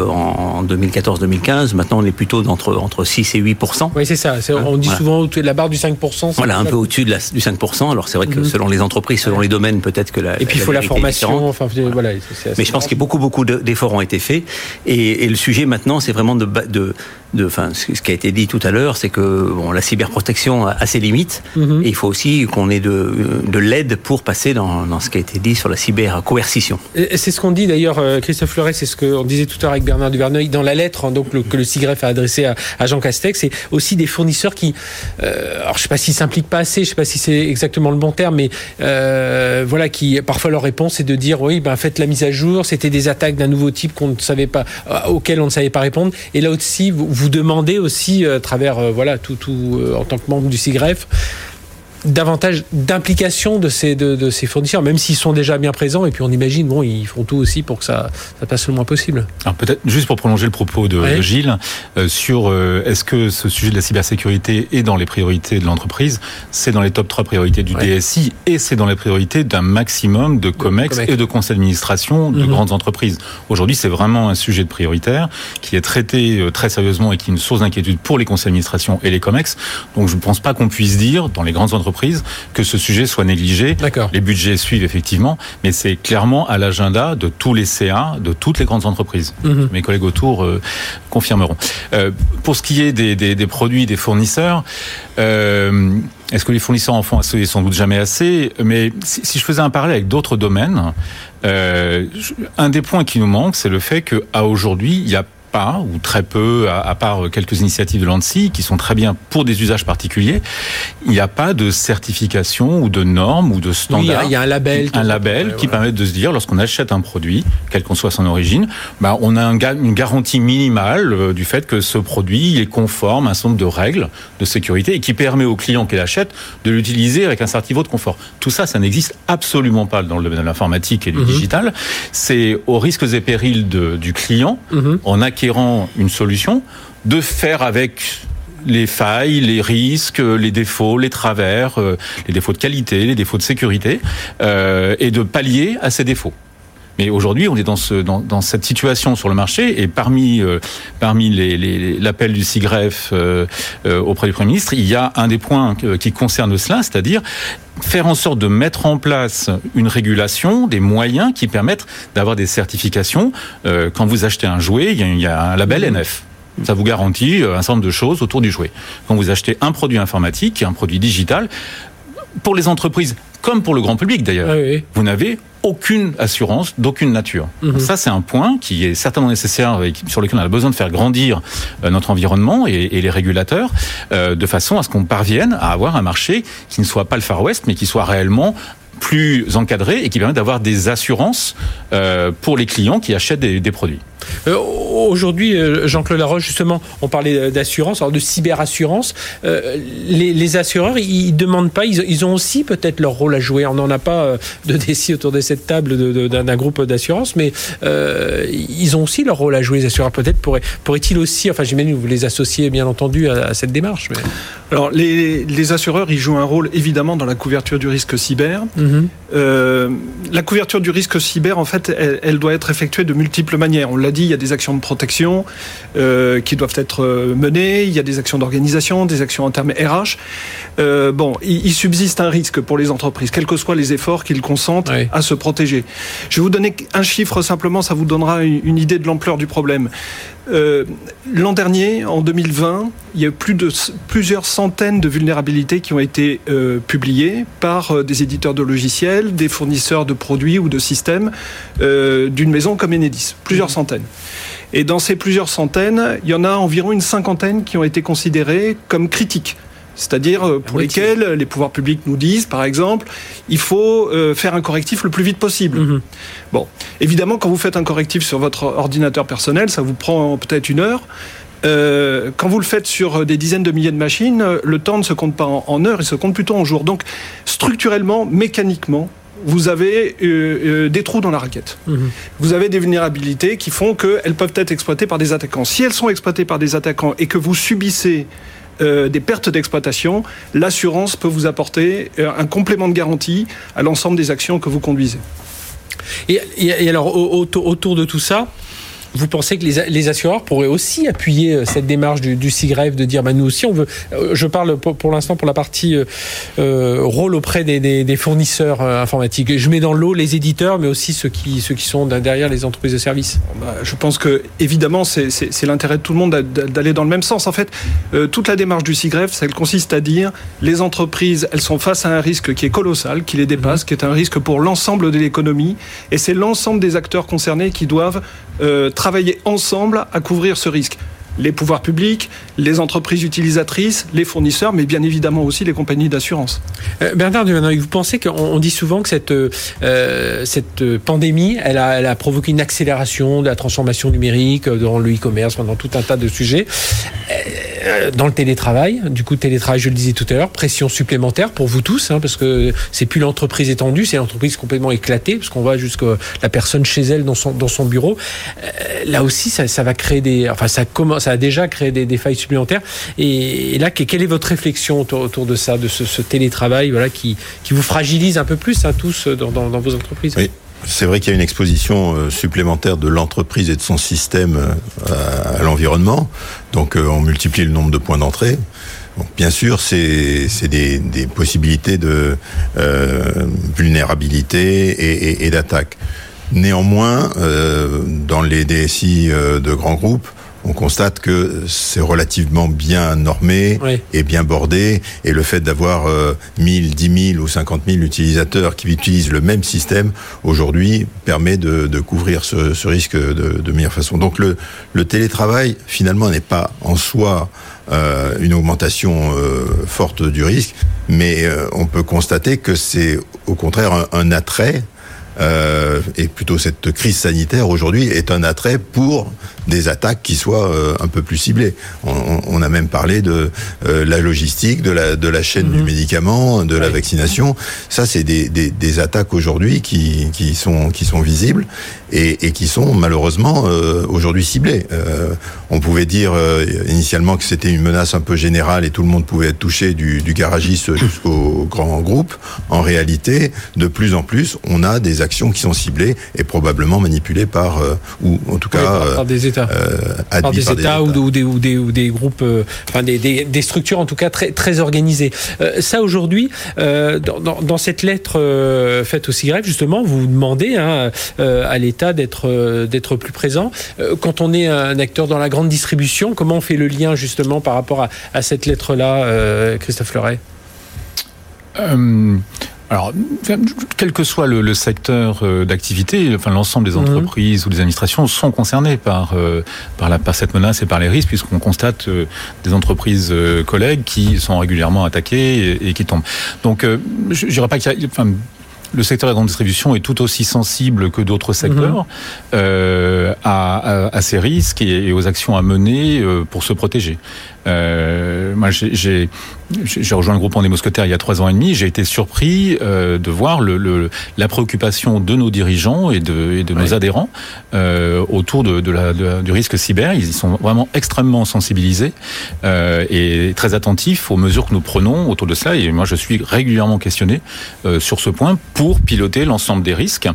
F: en, 2014-2015. Maintenant, on est plutôt entre entre 6 et 8
A: Oui, c'est ça. on dit souvent au-dessus de la barre du 5
F: Voilà, un peu au-dessus de du 5 Alors c'est vrai que mhm. selon les entreprises, selon les domaines, peut-être que la
A: et puis il faut la formation. Enfin,
F: voilà. Mais je pense qu'il y a beaucoup beaucoup d'efforts ont été faits et, et le sujet maintenant, c'est vraiment de, de de, enfin, ce qui a été dit tout à l'heure, c'est que bon, la cyberprotection a ses limites, mhm. et il faut aussi qu'on ait de, de l'aide pour passer dans, dans, ce qui a été dit sur la cybercoercition.
A: C'est ce qu'on dit d'ailleurs, euh, Christophe Fleuret, c'est ce qu'on disait tout à l'heure avec Bernard Duverneuil dans la lettre hein, donc, que le CIGREF a adressée à, Jean Castex, c'est aussi des fournisseurs qui, euh, alors je sais pas s'ils s'impliquent pas assez, je sais pas si c'est exactement le bon terme, mais euh, voilà, qui parfois leur réponse est de dire oui, ben faites la mise à jour, c'était des attaques d'un nouveau type qu'on ne savait pas, auxquelles on ne savait pas répondre, et là aussi vous vous demandez aussi, euh, à travers euh, voilà tout, tout euh, en tant que membre du CIGREF, davantage d'implication de ces, de, ces fournisseurs, même s'ils sont déjà bien présents. Et puis on imagine, bon, ils font tout aussi pour que ça, ça passe le moins possible.
G: Alors peut-être juste pour prolonger le propos de, Gilles euh, sur euh, est-ce que ce sujet de la cybersécurité est dans les priorités de l'entreprise? C'est dans les top 3 priorités du DSI et c'est dans les priorités d'un maximum de COMEX, et de conseils d'administration de mhm. grandes entreprises. Aujourd'hui, c'est vraiment un sujet de prioritaire qui est traité euh, très sérieusement et qui est une source d'inquiétude pour les conseils d'administration et les COMEX. Donc je ne pense pas qu'on puisse dire dans les grandes entreprises que ce sujet soit négligé. Les budgets suivent effectivement, mais c'est clairement à l'agenda de tous les CA, de toutes les grandes entreprises. Mhm. Mes collègues autour euh, confirmeront. Euh, pour ce qui est des, produits des fournisseurs, euh, est-ce que les fournisseurs en font assez Sans doute jamais assez. Mais si, je faisais un parallèle avec d'autres domaines, un des points qui nous manque, c'est le fait qu'à aujourd'hui, il y a pas, ou très peu, à, part quelques initiatives de l'ANSI qui sont très bien pour des usages particuliers, il n'y a pas de certification ou de normes ou de standards.
A: il y a un label.
G: Un label qui permet de se dire, lorsqu'on achète un produit, quel qu'on soit son origine, bah, on a une garantie minimale euh, du fait que ce produit est conforme à un certain nombre de règles de sécurité et qui permet au client qui l'achète de l'utiliser avec un certain niveau de confort. Tout ça, ça n'existe absolument pas dans le domaine de l'informatique et du mhm. digital. C'est aux risques et périls du client. Mhm. On a acquérant une solution, de faire avec les failles, les risques, les défauts, les travers, euh, les défauts de qualité, les défauts de sécurité, euh, et de pallier à ces défauts. Mais aujourd'hui, on est dans, ce, dans, dans, cette situation sur le marché et parmi, euh, parmi l'appel les, du CIGREF euh, euh, auprès du Premier ministre, il y a un des points qui concerne cela, c'est-à-dire faire en sorte de mettre en place une régulation, des moyens qui permettent d'avoir des certifications. quand vous achetez un jouet, il y a, il y a un label mmh. NF. Ça vous garantit un certain nombre de choses autour du jouet. Quand vous achetez un produit informatique, un produit digital, pour les entreprises, comme pour le grand public d'ailleurs, ah vous n'avez aucune assurance d'aucune nature. Mhm. Ça, c'est un point qui est certainement nécessaire et sur lequel on a besoin de faire grandir euh, notre environnement et, les régulateurs, euh, de façon à ce qu'on parvienne à avoir un marché qui ne soit pas le Far West, mais qui soit réellement plus encadré et qui permet d'avoir des assurances euh, pour les clients qui achètent des produits.
A: Euh, aujourd'hui, euh, Jean-Claude Laroche, justement, on parlait d'assurance, alors de cyberassurance. Euh, les, assureurs, ils, ne demandent pas, ils, ont aussi peut-être leur rôle à jouer. On n'en a pas de décis autour de cette table d'un groupe d'assurance, mais ils ont aussi leur rôle à jouer, les assureurs. Peut-être pourraient-ils aussi, enfin j'imagine que vous les associez bien entendu à, cette démarche.
C: Alors les, assureurs, ils jouent un rôle évidemment dans la couverture du risque cyber. Mm-hmm. la couverture du risque cyber, en fait, elle, elle doit être effectuée de multiples manières. On l'a dit, il y a des actions de protection euh, qui doivent être euh, menées, il y a des actions d'organisation, des actions en termes RH. Euh, bon, il, subsiste un risque pour les entreprises, quels que soient les efforts qu'ils consentent à se protéger. Je vais vous donner un chiffre simplement, ça vous donnera une, idée de l'ampleur du problème. L'an dernier, en 2020, il y a eu plusieurs centaines de vulnérabilités qui ont été publiées par des éditeurs de logiciels, des fournisseurs de produits ou de systèmes d'une maison comme Enedis. Plusieurs centaines.
H: Et dans ces plusieurs centaines, il y en a environ une cinquantaine qui ont été considérées comme critiques c'est-à-dire euh, pour lesquels les pouvoirs publics nous disent, par exemple, il faut euh, faire un correctif le plus vite possible. Mhm. Bon, évidemment, quand vous faites un correctif sur votre ordinateur personnel, ça vous prend peut-être une heure. Euh, quand vous le faites sur des dizaines de milliers de machines, le temps ne se compte pas en, heures, il se compte plutôt en jours. Donc, structurellement, mécaniquement, vous avez des trous dans la raquette. Mhm. Vous avez des vulnérabilités qui font qu'elles peuvent être exploitées par des attaquants. Si elles sont exploitées par des attaquants et que vous subissez euh, des pertes d'exploitation, l'assurance peut vous apporter euh, un complément de garantie à l'ensemble des actions que vous conduisez.
A: Et, alors, autour de tout ça, vous pensez que les, assureurs pourraient aussi appuyer euh, cette démarche du, du CIGREF de dire bah, nous aussi on veut. Euh, je parle pour, l'instant pour la partie euh, rôle auprès des, fournisseurs informatiques. Je mets dans l'eau les éditeurs, mais aussi ceux qui, ceux qui sont derrière les entreprises de services.
H: Bah, je pense que évidemment c'est l'intérêt de tout le monde d'aller dans le même sens. En fait, toute la démarche du CIGREF, elle consiste à dire les entreprises, elles sont face à un risque qui est colossal, qui les dépasse, qui est un risque pour l'ensemble de l'économie, et c'est l'ensemble des acteurs concernés qui doivent travailler ensemble à couvrir ce risque les pouvoirs publics, les entreprises utilisatrices, les fournisseurs, mais bien évidemment aussi les compagnies d'assurance.
A: Euh, Bernard vous pensez qu'on dit souvent que cette, euh, cette pandémie, elle a, provoqué une accélération de la transformation numérique dans le e-commerce, dans tout un tas de sujets. Euh, dans le télétravail, du coup, télétravail, je le disais tout à l'heure, pression supplémentaire pour vous tous, hein, parce que c'est plus l'entreprise étendue, c'est l'entreprise complètement éclatée, parce qu'on voit jusqu'à la personne chez elle dans son, dans son bureau. Euh, là aussi, ça, ça, va créer des, enfin, ça commence, ça a déjà créé des, failles supplémentaires. Et, là, quelle est votre réflexion autour, de ça, de ce, télétravail, voilà, qui, vous fragilise un peu plus, hein, tous, dans, dans, vos entreprises?
D: C'est vrai qu'il y a une exposition euh, supplémentaire de l'entreprise et de son système euh, à l'environnement. Donc euh, on multiplie le nombre de points d'entrée. bien sûr, c'est des, des, possibilités de vulnérabilité et, et d'attaque. Néanmoins, dans les DSI de grands groupes, on constate que c'est relativement bien normé et bien bordé. Et le fait d'avoir 1000, 10 000 ou 50 000 utilisateurs qui utilisent le même système aujourd'hui permet de, couvrir ce, risque de, meilleure façon. Donc le, télétravail finalement n'est pas en soi euh, une augmentation euh, forte du risque, mais euh, on peut constater que c'est au contraire un attrait euh, et plutôt cette crise sanitaire aujourd'hui est un attrait pour des attaques qui soient euh, un peu plus ciblées. On, on, a même parlé de euh, la logistique, de la, de la chaîne du mhm. médicament, de la vaccination. Ça, c'est des, des, des, attaques aujourd'hui qui, qui, sont, qui sont visibles et, et qui sont malheureusement aujourd'hui ciblées. on pouvait dire initialement que c'était une menace un peu générale et tout le monde pouvait être touché du, du garagiste jusqu'au grand groupe. En réalité, de plus en plus, on a des qui sont ciblées et probablement manipulées par, euh, ou en tout cas,
A: par, des États, euh, par des États, Ou, des, ou, des, ou des groupes, euh, enfin des, des, des, structures en tout cas très, très organisées. ça aujourd'hui, dans, dans, dans, cette lettre faite au CIGREF, justement, vous demandez hein, à l'État d'être d'être plus présent. quand on est un acteur dans la grande distribution, comment on fait le lien justement par rapport à, à cette lettre-là, Christophe Fleuret
G: alors, quel que soit le, secteur euh, d'activité, enfin l'ensemble des mhm. entreprises ou des administrations sont concernées par euh, par, la, par cette menace et par les risques, puisqu'on constate euh, des entreprises collègues qui sont régulièrement attaquées et, qui tombent. Donc, je dirais pas qu'il y a, enfin, le secteur de la grande distribution est tout aussi sensible que d'autres secteurs mhm. euh, à, à, ces risques et, aux actions à mener euh, pour se protéger. Euh, moi, j'ai rejoint le groupe en des mousquetaires il y a trois ans et demi. J'ai été surpris euh, de voir le, le, la préoccupation de nos dirigeants et de, et de nos adhérents euh, autour de, de, la, du risque cyber. Ils y sont vraiment extrêmement sensibilisés euh, et très attentifs aux mesures que nous prenons autour de cela. Et moi, je suis régulièrement questionné sur ce point pour piloter l'ensemble des risques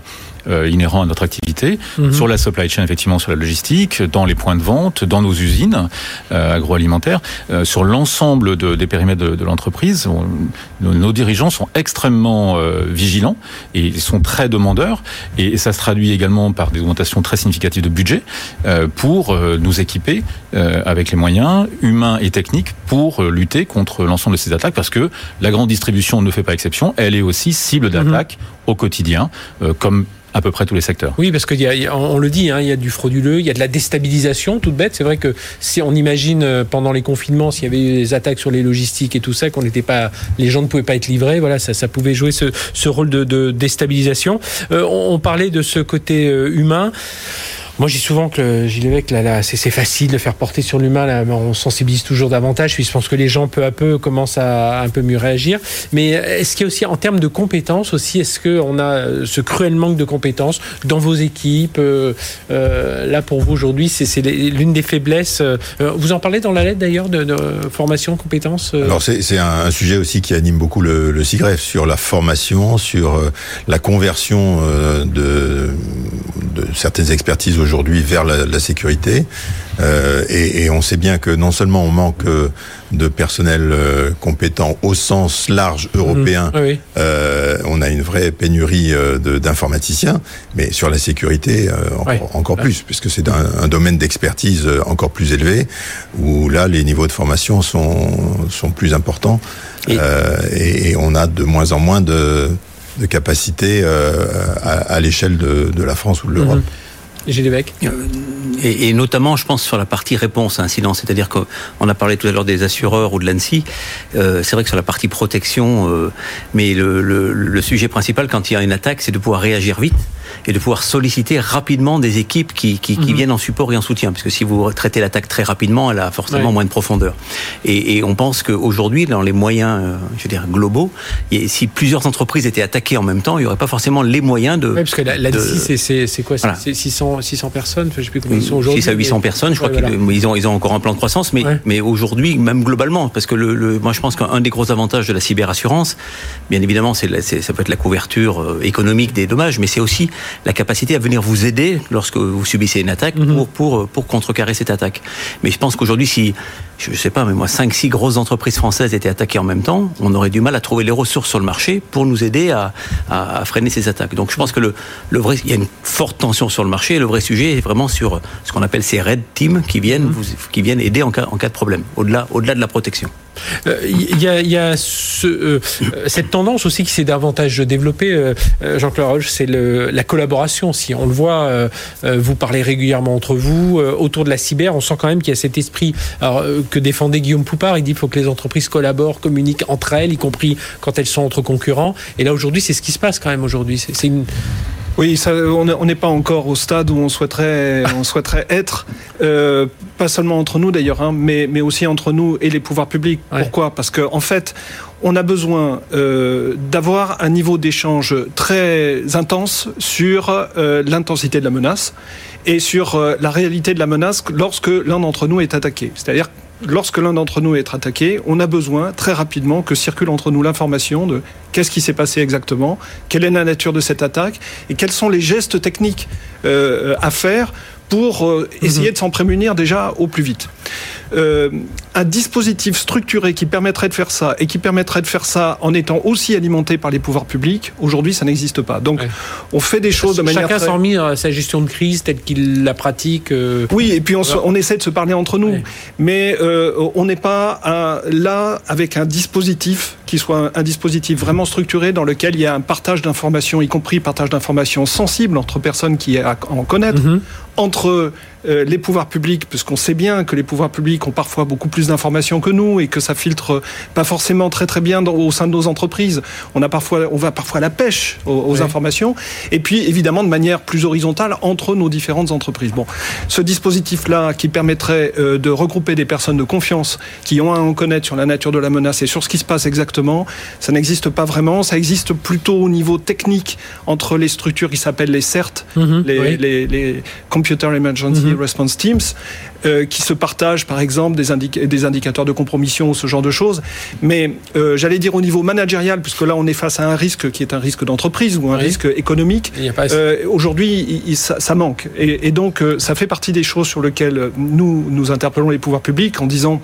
G: euh, inhérents à notre activité, mhm. sur la supply chain, effectivement, sur la logistique, dans les points de vente, dans nos usines euh, agroalimentaires, euh, sur l'ensemble de, des périmètres de, de l'entreprise. Nos, dirigeants sont extrêmement euh, vigilants et ils sont très demandeurs. Et, ça se traduit également par des augmentations très significatives de budget euh, pour nous équiper avec les moyens humains et techniques pour lutter contre l'ensemble de ces attaques. Parce que la grande distribution ne fait pas exception, elle est aussi cible d'attaques au quotidien, comme à peu près tous les secteurs.
A: Oui, parce qu'on le dit, hein, il y a du frauduleux, il y a de la déstabilisation, toute bête. C'est vrai que si on imagine euh, pendant les confinements, s'il y avait eu des attaques sur les logistiques et tout ça, qu'on n'était pas, les gens ne pouvaient pas être livrés, voilà, ça, ça pouvait jouer ce, ce rôle de, de déstabilisation. Euh, on, on, parlait de ce côté euh, humain. Moi, dis souvent que Gilles Lévesque, là, là c'est facile de faire porter sur l'humain. Là, on sensibilise toujours davantage. Puis je pense que les gens, peu à peu, commencent à un peu mieux réagir. Mais est-ce qu'il y a aussi, en termes de compétences aussi, est-ce qu'on a ce cruel manque de compétences dans vos équipes euh, euh, Là, pour vous, aujourd'hui, c'est l'une des faiblesses. Euh, vous en parlez dans la lettre, d'ailleurs, de, formation, compétences
D: Alors, c'est un, un, sujet aussi qui anime beaucoup le, le CIGREF, sur la formation, sur la conversion de, de certaines expertises aujourd'hui vers la, la sécurité. Euh, et, et, on sait bien que non seulement on manque euh, de personnel euh, compétent au sens large européen,
A: mmh, oui.
D: euh, on a une vraie pénurie d'informaticiens, mais sur la sécurité encore,
A: oui.
D: encore plus, puisque c'est un, un, domaine d'expertise encore plus élevé, où là les niveaux de formation sont, sont plus importants, et on a de moins en moins de, de capacité à, à l'échelle de, de, la France ou de l'Europe. Mmh.
A: Gilles
F: et, et, notamment, je pense, sur la partie réponse à incident, c'est-à-dire qu'on a parlé tout à l'heure des assureurs ou de l'ANSI, euh, c'est vrai que sur la partie protection, euh, mais le, le, le, sujet principal quand il y a une attaque, c'est de pouvoir réagir vite et de pouvoir solliciter rapidement des équipes qui, qui, qui mmh. viennent en support et en soutien, parce que si vous traitez l'attaque très rapidement, elle a forcément ouais. moins de profondeur. Et, et on pense qu'aujourd'hui, dans les moyens, euh, je veux dire, globaux, et si plusieurs entreprises étaient attaquées en même temps, il n'y aurait pas forcément les moyens de...
A: Oui, parce que l'ANSI, de... c'est quoi? Voilà. 600, 600 personnes? Je sais plus combien ils sont aujourd'hui.
F: 6 à 800 mais... personnes, je crois ouais, qu'ils voilà. ont, ils ont encore un plan de croissance, mais, ouais. mais aujourd'hui, même globalement, parce que le, le, moi je pense qu'un des gros avantages de la cyberassurance, bien évidemment, c'est ça peut être la couverture euh, économique des dommages, mais c'est aussi la capacité à venir vous aider lorsque vous subissez une attaque mm -hmm. pour, pour, pour contrecarrer cette attaque. Mais je pense qu'aujourd'hui, si, je ne sais pas, mais moi, 5-6 grosses entreprises françaises étaient attaquées en même temps, on aurait du mal à trouver les ressources sur le marché pour nous aider à, à, à freiner ces attaques. Donc je pense que le, le vrai, il y a une forte tension sur le marché et le vrai sujet est vraiment sur ce qu'on appelle ces red teams qui viennent, vous, qui viennent aider en cas, en cas de problème, au-delà au -delà de la protection.
A: Il euh, y a, y a ce, euh, cette tendance aussi qui s'est davantage développée, euh, Jean-Claude Roche, c'est la collaboration. Si on le voit, euh, vous parlez régulièrement entre vous autour de la cyber, on sent quand même qu'il y a cet esprit alors, que défendait Guillaume Poupard. Il dit qu'il faut que les entreprises collaborent, communiquent entre elles, y compris quand elles sont entre concurrents. Et là aujourd'hui, c'est ce qui se passe quand même aujourd'hui. C'est une
H: oui, ça, on n'est pas encore au stade où on souhaiterait, [laughs] on souhaiterait être, euh, pas seulement entre nous d'ailleurs, hein, mais, mais aussi entre nous et les pouvoirs publics. Ouais. Pourquoi? Parce qu'en en fait, on a besoin euh, d'avoir un niveau d'échange très intense sur euh, l'intensité de la menace et sur la réalité de la menace lorsque l'un d'entre nous est attaqué. C'est-à-dire lorsque l'un d'entre nous est attaqué, on a besoin très rapidement que circule entre nous l'information de qu'est-ce qui s'est passé exactement, quelle est la nature de cette attaque et quels sont les gestes techniques euh, à faire pour euh, essayer de s'en prémunir déjà au plus vite. Euh, un dispositif structuré qui permettrait de faire ça et qui permettrait de faire ça en étant aussi alimenté par les pouvoirs publics, aujourd'hui ça n'existe pas. Donc ouais. on fait des choses de manière.
A: Chacun très... s'en mis à sa gestion de crise telle qu'il la pratique. Euh...
H: Oui, et puis on, se, on, essaie de se parler entre nous. Ouais. Mais euh, on n'est pas un, là avec un dispositif qui soit un, un, dispositif vraiment structuré dans lequel il y a un partage d'informations, y compris partage d'informations sensibles entre personnes qui en connaissent, mm -hmm. entre euh, les pouvoirs publics, puisqu'on sait bien que les pouvoirs publics ont parfois beaucoup plus d'informations que nous et que ça filtre pas forcément très très bien dans, au sein de nos entreprises. On a parfois, on va parfois à la pêche aux, aux oui. informations. Et puis évidemment de manière plus horizontale entre nos différentes entreprises. Bon, ce dispositif-là qui permettrait euh, de regrouper des personnes de confiance qui ont à en connaître sur la nature de la menace et sur ce qui se passe exactement, ça n'existe pas vraiment. Ça existe plutôt au niveau technique entre les structures qui s'appellent les CERT, mm -hmm, les, oui. les, les Computer Emergency mm -hmm. Response Teams, euh, qui se partagent par exemple des, indic des, indicateurs de compromission ou ce genre de choses. Mais euh, j'allais dire au niveau managérial, puisque là on est face à un risque qui est un risque d'entreprise ou un oui. risque économique, euh, aujourd'hui ça, ça, manque. Et, et donc ça fait partie des choses sur lesquelles nous nous interpellons les pouvoirs publics en disant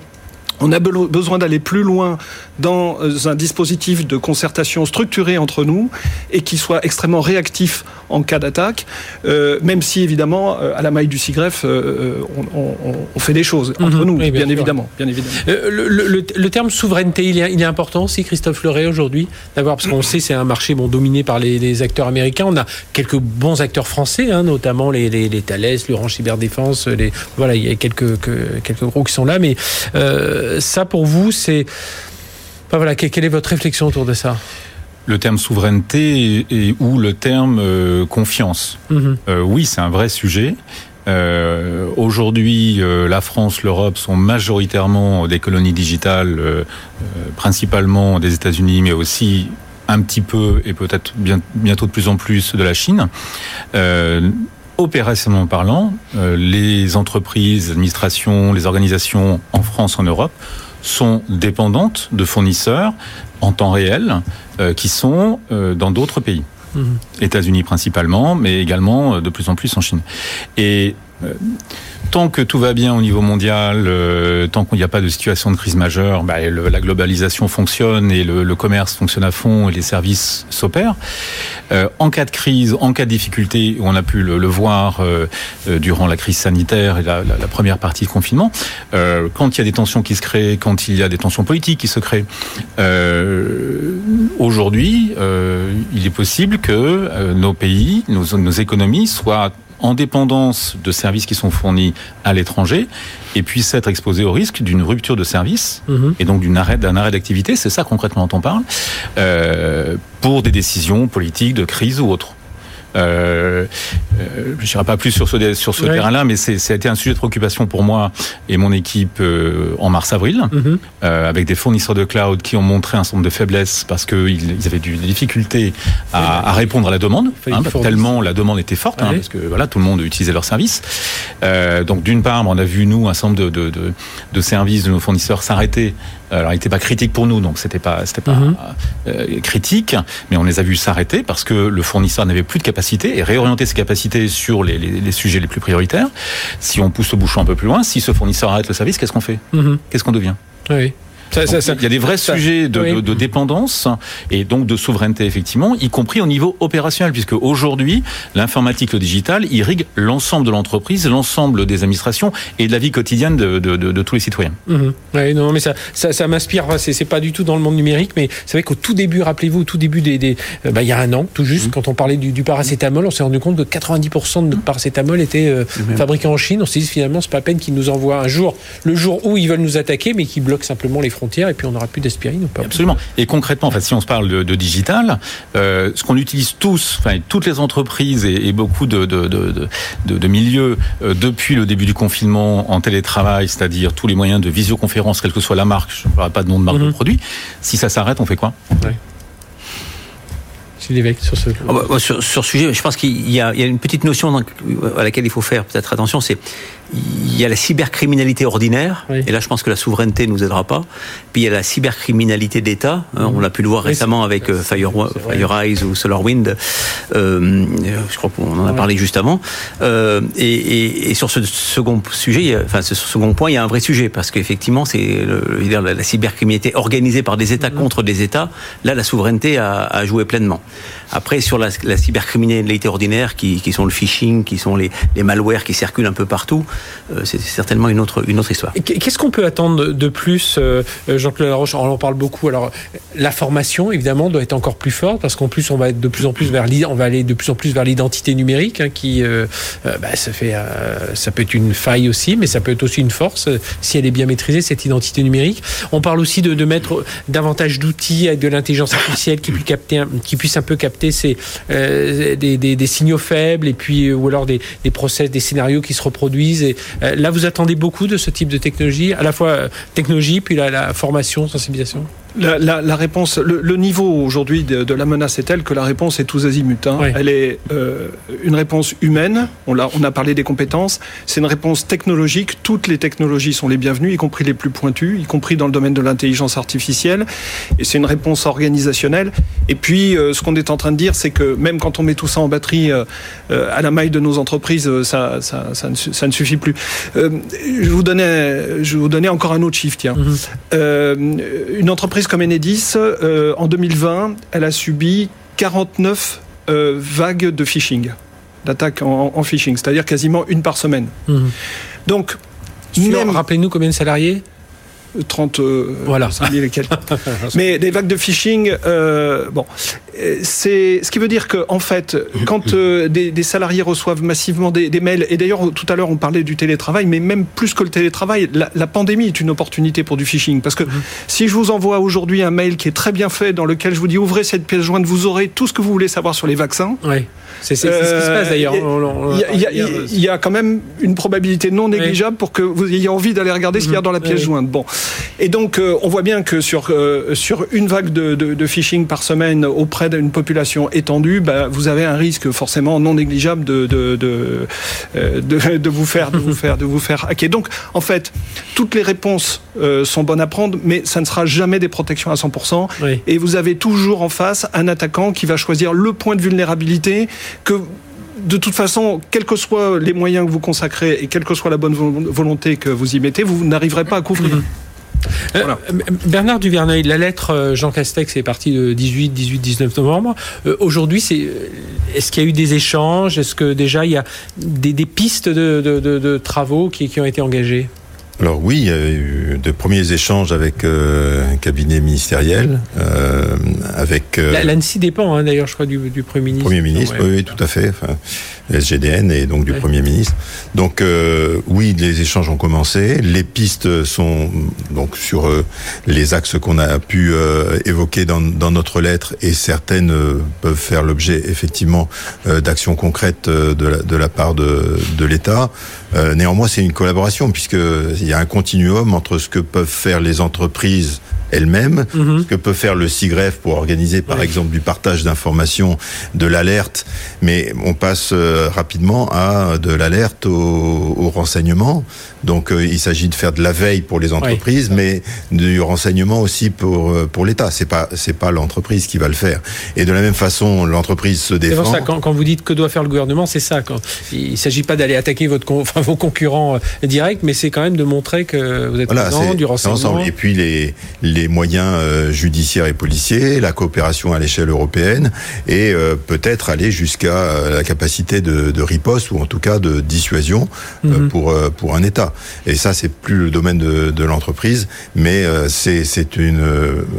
H: on a besoin d'aller plus loin dans un dispositif de concertation structuré entre nous et qui soit extrêmement réactif en cas d'attaque, même si évidemment à la maille du SIGREF on, fait des choses entre mhm. nous, bien, évidemment, bien, évidemment,
A: Le, terme souveraineté, il est, il est important aussi, Christophe Leray, aujourd'hui, d'avoir, parce qu'on sait c'est un marché bon, dominé par les, acteurs américains. On a quelques bons acteurs français, hein, notamment les, les, les Thales, l'Orange Cyberdéfense, les, voilà, il y a quelques, quelques gros qui sont là, mais ça pour vous, c'est voilà, quelle est votre réflexion autour de ça
G: le terme souveraineté et, ou le terme euh, confiance. Mhm. Euh, oui, c'est un vrai sujet. Euh, aujourd'hui, la France, l'Europe sont majoritairement des colonies digitales, principalement des États-Unis, mais aussi un petit peu et peut-être bientôt de plus en plus de la Chine. opérationnellement parlant, les entreprises, les administrations, les organisations en France, en Europe sont dépendantes de fournisseurs en temps réel euh, qui sont euh, dans d'autres pays. Mhm. États-Unis principalement, mais également euh, de plus en plus en Chine. Et tant que tout va bien au niveau mondial, euh, tant qu'il n'y a pas de situation de crise majeure, bah, la globalisation fonctionne et le, commerce fonctionne à fond et les services s'opèrent. Euh, en cas de crise, en cas de difficulté, on a pu le, voir euh, durant la crise sanitaire et la, première partie de confinement, quand il y a des tensions qui se créent, quand il y a des tensions politiques qui se créent, aujourd'hui, il est possible que nos pays, nos, nos économies soient en dépendance de services qui sont fournis à l'étranger et puissent être exposés au risque d'une rupture de service mhm. et donc d'un arrêt, d'un arrêt d'activité, c'est ça concrètement dont on parle, euh, pour des décisions politiques de crise ou autres. Euh, euh, je n'irai pas plus sur ce, sur ce terrain-là, mais ça a été un sujet de préoccupation pour moi et mon équipe euh, en mars-avril, mhm. euh, avec des fournisseurs de cloud qui ont montré un certain nombre de faiblesses parce qu'ils ils avaient des difficultés à, à, répondre à la demande, hein, tellement la demande était forte, hein, parce que voilà, tout le monde utilisait leurs services. Euh, donc d'une part, on a vu nous un certain nombre de, de, de, de services de nos fournisseurs s'arrêter alors, il n'était pas critique pour nous, donc c'était pas, c'était pas mhm. euh, critique, mais on les a vus s'arrêter parce que le fournisseur n'avait plus de capacité et réorienter ses capacités sur les, les, les, sujets les plus prioritaires. Si on pousse le bouchon un peu plus loin, si ce fournisseur arrête le service, qu'est-ce qu'on fait? Mhm. Qu'est-ce qu'on devient?
A: Oui
G: il y a des vrais sujets de, de, dépendance et donc de souveraineté effectivement, y compris au niveau opérationnel, puisque aujourd'hui l'informatique, le digital irrigue l'ensemble de l'entreprise, l'ensemble des administrations et de la vie quotidienne de, de tous les citoyens.
A: Mhm. Oui, non, mais ça, ça, m'inspire. C'est pas du tout dans le monde numérique, mais c'est vrai qu'au tout début, rappelez-vous, au tout début des, des euh, bah, il y a un an, tout juste, mhm. quand on parlait du, du paracétamol, on s'est rendu compte que 90% de notre paracétamol était euh, fabriqué en Chine. On s'est dit finalement, c'est pas à peine qu'ils nous envoient un jour, le jour où ils veulent nous attaquer, mais qu'ils bloquent simplement les frontières et puis on n'aura plus d'aspirine ou pas
G: Absolument. Et concrètement, en fait, si on se parle de, de digital, euh, ce qu'on utilise tous, enfin toutes les entreprises et, et beaucoup de, de, de milieux euh, depuis le début du confinement en télétravail, c'est-à-dire tous les moyens de visioconférence, quelle que soit la marque, je ne parlerai pas de nom de marque de mhm. produit, si ça s'arrête, on fait quoi? Ouais.
A: sur ce
F: oh bah, sur, sur, ce sujet, je pense qu'il y, y, a une petite notion à laquelle il faut faire peut-être attention, c'est il y a la cybercriminalité ordinaire, et là je pense que la souveraineté ne nous aidera pas. Puis il y a la cybercriminalité d'État, hein, on l'a pu le voir récemment avec euh, Fire, FireEye ou SolarWind, euh, je crois qu'on en a parlé juste avant. Euh, et, et, et, sur ce second sujet, enfin ce second point, il y a un vrai sujet, parce qu'effectivement c'est la, la cybercriminalité organisée par des États mm-hmm. contre des États, là la souveraineté a, a joué pleinement. Après sur la, la cybercriminalité ordinaire, qui, qui, sont le phishing, qui sont les, les malwares qui circulent un peu partout, euh, c'est certainement une autre, une autre histoire.
A: Qu'est-ce qu'on peut attendre de plus, euh, Jean-Claude Laroche? On en parle beaucoup. Alors, la formation, évidemment, doit être encore plus forte parce qu'en plus, on va être de plus en plus vers va aller de plus en plus vers l'identité numérique, hein, qui, euh, bah, ça fait, ça peut être une faille aussi, mais ça peut être aussi une force si elle est bien maîtrisée cette identité numérique. On parle aussi de, mettre davantage d'outils avec de l'intelligence artificielle qui puisse capter, qui puisse un peu capter ces, des, signaux faibles et puis ou alors des, des process, des scénarios qui se reproduisent euh, là, vous attendez beaucoup de ce type de technologie, à la fois euh, technologie, puis la, la formation, sensibilisation?
H: La, la, la, réponse, le, le niveau aujourd'hui de, de, la menace est tel que la réponse est tous azimuts. Hein. Oui. Elle est euh, une réponse humaine. On a, on a parlé des compétences. C'est une réponse technologique. Toutes les technologies sont les bienvenues, y compris les plus pointues, y compris dans le domaine de l'intelligence artificielle. Et c'est une réponse organisationnelle. Et puis, euh, ce qu'on est en train de dire, c'est que même quand on met tout ça en batterie euh, à la maille de nos entreprises, ça, ça, ça, ne, ça ne, suffit plus. Je vous donnais, je vous donnais encore un autre chiffre. Tiens, mm -hmm. une entreprise comme Enedis, euh, en 2020, elle a subi 49 vagues de phishing, d'attaques en, phishing, c'est-à-dire quasiment une par semaine.
A: Mhm.
H: Donc,
A: même... rappelez-nous combien de salariés?
H: 30 euh, voilà. [laughs] Mais des vagues de phishing, euh, bon, c'est ce qui veut dire que en fait, quand euh, des, salariés reçoivent massivement des, mails, et d'ailleurs tout à l'heure on parlait du télétravail, mais même plus que le télétravail, la, pandémie est une opportunité pour du phishing, parce que mhm. si je vous envoie aujourd'hui un mail qui est très bien fait, dans lequel je vous dis ouvrez cette pièce jointe, vous aurez tout ce que vous voulez savoir sur les vaccins.
A: Oui. C'est ce qui se passe d'ailleurs.
H: Il y, a quand même une probabilité non négligeable pour que vous ayez envie d'aller regarder ce qu'il y a dans la pièce jointe. Bon, et donc euh, on voit bien que sur euh, sur une vague de, de, phishing par semaine auprès d'une population étendue, bah, vous avez un risque forcément non négligeable de de, de, euh, de vous faire de vous faire de vous faire hacker. Donc en fait, toutes les réponses sont bonnes à prendre, mais ça ne sera jamais des protections à 100%. Et vous avez toujours en face un attaquant qui va choisir le point de vulnérabilité que de toute façon, quels que soient les moyens que vous consacrez et quelle que soit la bonne volonté que vous y mettez, vous n'arriverez pas à couvrir. Mhm.
A: Euh, Bernard Duverneuil, la lettre euh, Jean Castex est partie le 18, 18, 19 novembre. Euh, aujourd'hui, c'est, est-ce qu'il y a eu des échanges? Est-ce que déjà il y a des, pistes de, travaux qui, ont été engagées?
D: Alors oui, il y a eu de premiers échanges avec un cabinet ministériel, avec...
A: L'ANSI dépend hein, d'ailleurs, je crois, du, Premier ministre.
D: Premier ministre, oui, tout à fait. Enfin, SGDN et donc du Premier ministre. Donc euh, oui, les échanges ont commencé. Les pistes sont donc sur euh, les axes qu'on a pu euh, évoquer dans, dans, notre lettre et certaines peuvent faire l'objet effectivement d'actions concrètes de la, de la part de, de l'État. néanmoins, c'est une collaboration puisqu'il y a un continuum entre ce que peuvent faire les entreprises elle-même, mhm. ce que peut faire le SIGREF pour organiser par exemple du partage d'informations, de l'alerte, mais on passe euh, rapidement à de l'alerte au, au, renseignement. Donc euh, il s'agit de faire de la veille pour les entreprises, mais du renseignement aussi pour euh, pour l'État. C'est pas c'est pas l'entreprise qui va le faire. Et de la même façon, l'entreprise se défend.
A: C'est pour ça quand, quand, vous dites que doit faire le gouvernement, c'est ça. Quand il s'agit pas d'aller attaquer votre [laughs] enfin, vos concurrents directs, mais c'est quand même de montrer que vous êtes voilà, présent, du renseignement.
D: Et puis les les moyens euh, judiciaires et policiers, la coopération à l'échelle européenne, et euh, peut-être aller jusqu'à euh, la capacité de, de, riposte ou en tout cas de dissuasion mhm. pour pour un État. Et ça, c'est plus le domaine de, de l'entreprise, mais c'est c'est une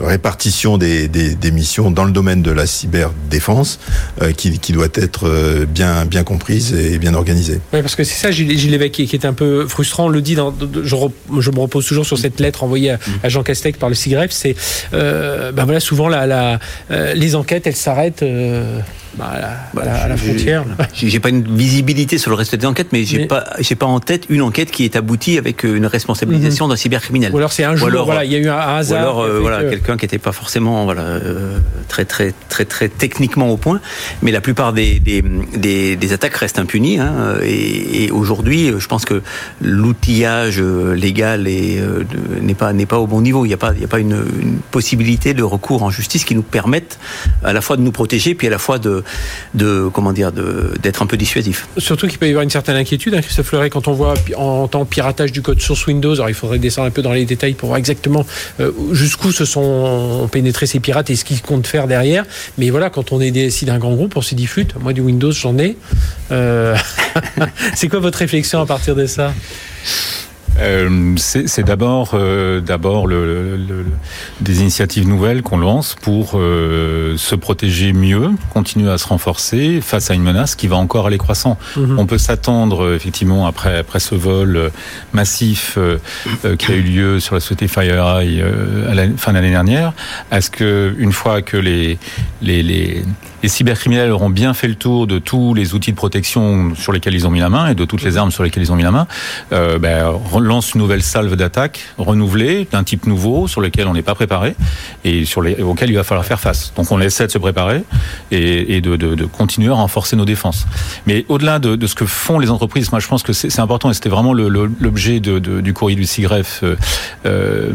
D: répartition des, des, des, missions dans le domaine de la cyberdéfense qui, qui doit être bien bien comprise et bien organisée.
A: Oui, parce que c'est ça, Gilles Lévesque, qui est un peu frustrant. On le dit, dans, je, je, me repose toujours sur cette lettre envoyée à, à Jean Castex par le CIGREF c'est euh, ben voilà, souvent la, la euh, les enquêtes, elles s'arrêtent. Euh, bah, à, la, frontière.
F: J'ai pas une visibilité sur le reste des enquêtes, mais j'ai pas, j'ai pas en tête une enquête qui est aboutie avec une responsabilisation mhm. d'un cybercriminel.
A: Ou alors c'est un jour, voilà, il y a eu un hasard.
F: Ou alors, voilà, quelqu'un qui n'était pas forcément, voilà, très, très, très, très techniquement au point. Mais la plupart des, des, des, attaques restent impunies. Hein, et, aujourd'hui, je pense que l'outillage légal n'est pas, n'est pas au bon niveau. Il n'y a pas, il y a pas une, une possibilité de recours en justice qui nous permette à la fois de nous protéger, puis à la fois de, de comment dire, d'être un peu dissuasif.
A: Surtout qu'il peut y avoir une certaine inquiétude, hein, Christophe Fleuret, quand on voit en tant piratage du code source Windows. Alors il faudrait descendre un peu dans les détails pour voir exactement euh, jusqu'où se sont pénétrés ces pirates et ce qu'ils comptent faire derrière. Mais voilà, quand on est DSI d'un grand groupe, on s'y dit Moi du Windows, j'en ai. Euh, [laughs] c'est quoi votre réflexion à partir de ça?
G: Euh, c'est d'abord euh, d'abord le, le, des initiatives nouvelles qu'on lance pour euh, se protéger mieux, continuer à se renforcer face à une menace qui va encore aller croissant. Mhm. On peut s'attendre effectivement après après ce vol massif qui a eu lieu sur la société FireEye à la fin de l'année dernière, à ce que une fois que les les, les les cybercriminels auront bien fait le tour de tous les outils de protection sur lesquels ils ont mis la main et de toutes les armes sur lesquelles ils ont mis la main, euh, ben, lance une nouvelle salve d'attaques renouvelée d'un type nouveau sur lequel on n'est pas préparé et sur les, auquel il va falloir faire face. Donc on essaie de se préparer et, et de, de, de, continuer à renforcer nos défenses. Mais au-delà de, de, ce que font les entreprises, moi je pense que c'est important et c'était vraiment l'objet du courrier du CIGREF euh, euh,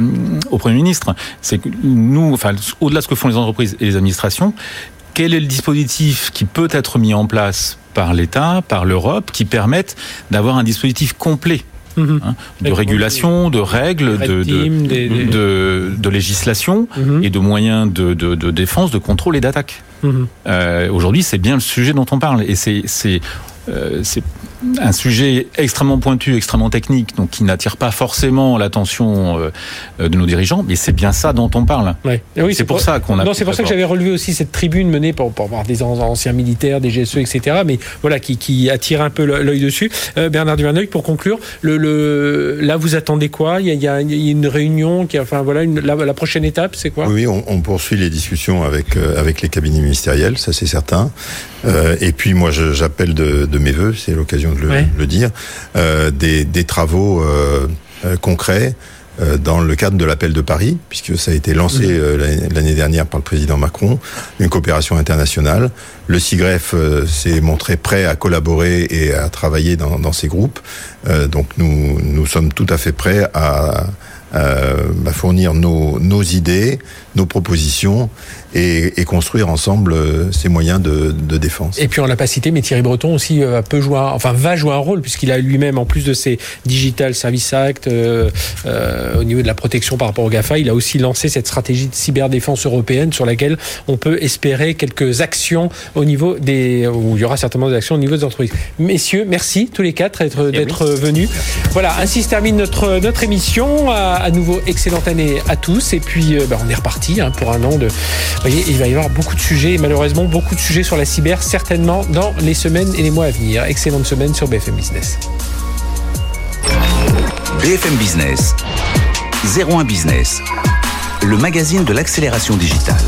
G: au Premier ministre, c'est que nous, enfin au-delà de ce que font les entreprises et les administrations, quel est le dispositif qui peut être mis en place par l'État, par l'Europe, qui permette d'avoir un dispositif complet mhm. hein, de régulation, de règles, de, de, de, législation mhm. et de moyens de, défense, de contrôle et d'attaque. Mhm. Euh, aujourd'hui, c'est bien le sujet dont on parle. Et c'est euh, c'est un sujet extrêmement pointu, extrêmement technique, donc qui n'attire pas forcément l'attention euh, de nos dirigeants, mais c'est bien ça dont on parle.
A: Ouais. Oui, c'est pour, ça qu'on a. Non, c'est pour ça que j'avais relevé aussi cette tribune menée pour, pour voir des anciens militaires, des GSE, etc. Mais voilà, qui, qui attire un peu l'œil dessus. Euh, Bernard Duverneuil, pour conclure, le, le, là vous attendez quoi? Il y, a, il y, a, une réunion, qui, enfin voilà, une, la, prochaine étape, c'est quoi?
D: Oui, on, on, poursuit les discussions avec avec les cabinets ministériels, ça c'est certain. et puis moi, j'appelle de de mes voeux, c'est l'occasion de le, dire, euh, des, travaux euh, euh, concrets dans le cadre de l'appel de Paris, puisque ça a été lancé l'année dernière par le président Macron, une coopération internationale. Le CIGREF s'est montré prêt à collaborer et à travailler dans, ces groupes. donc nous, nous sommes tout à fait prêts à, à fournir nos, nos idées, nos propositions et, et, construire ensemble euh, ces moyens de, de, défense.
A: Et puis on l'a pas cité, mais Thierry Breton aussi euh, peut jouer, enfin va jouer un rôle puisqu'il a lui-même, en plus de ses Digital Service Act euh, euh, au niveau de la protection par rapport au Gafa, il a aussi lancé cette stratégie de cyberdéfense européenne sur laquelle on peut espérer quelques actions au niveau des, où il y aura certainement des actions au niveau des entreprises. Messieurs, merci tous les quatre d'être venus. Voilà, ainsi se termine notre notre émission. À, à nouveau, excellente année à tous et puis ben, on est reparti hein, pour un an de voyez, il va y avoir beaucoup de sujets, et malheureusement beaucoup de sujets sur la cyber, certainement dans les semaines et les mois à venir. Excellente semaine sur BFM Business.
B: BFM Business, 01 Business, le magazine de l'accélération digitale.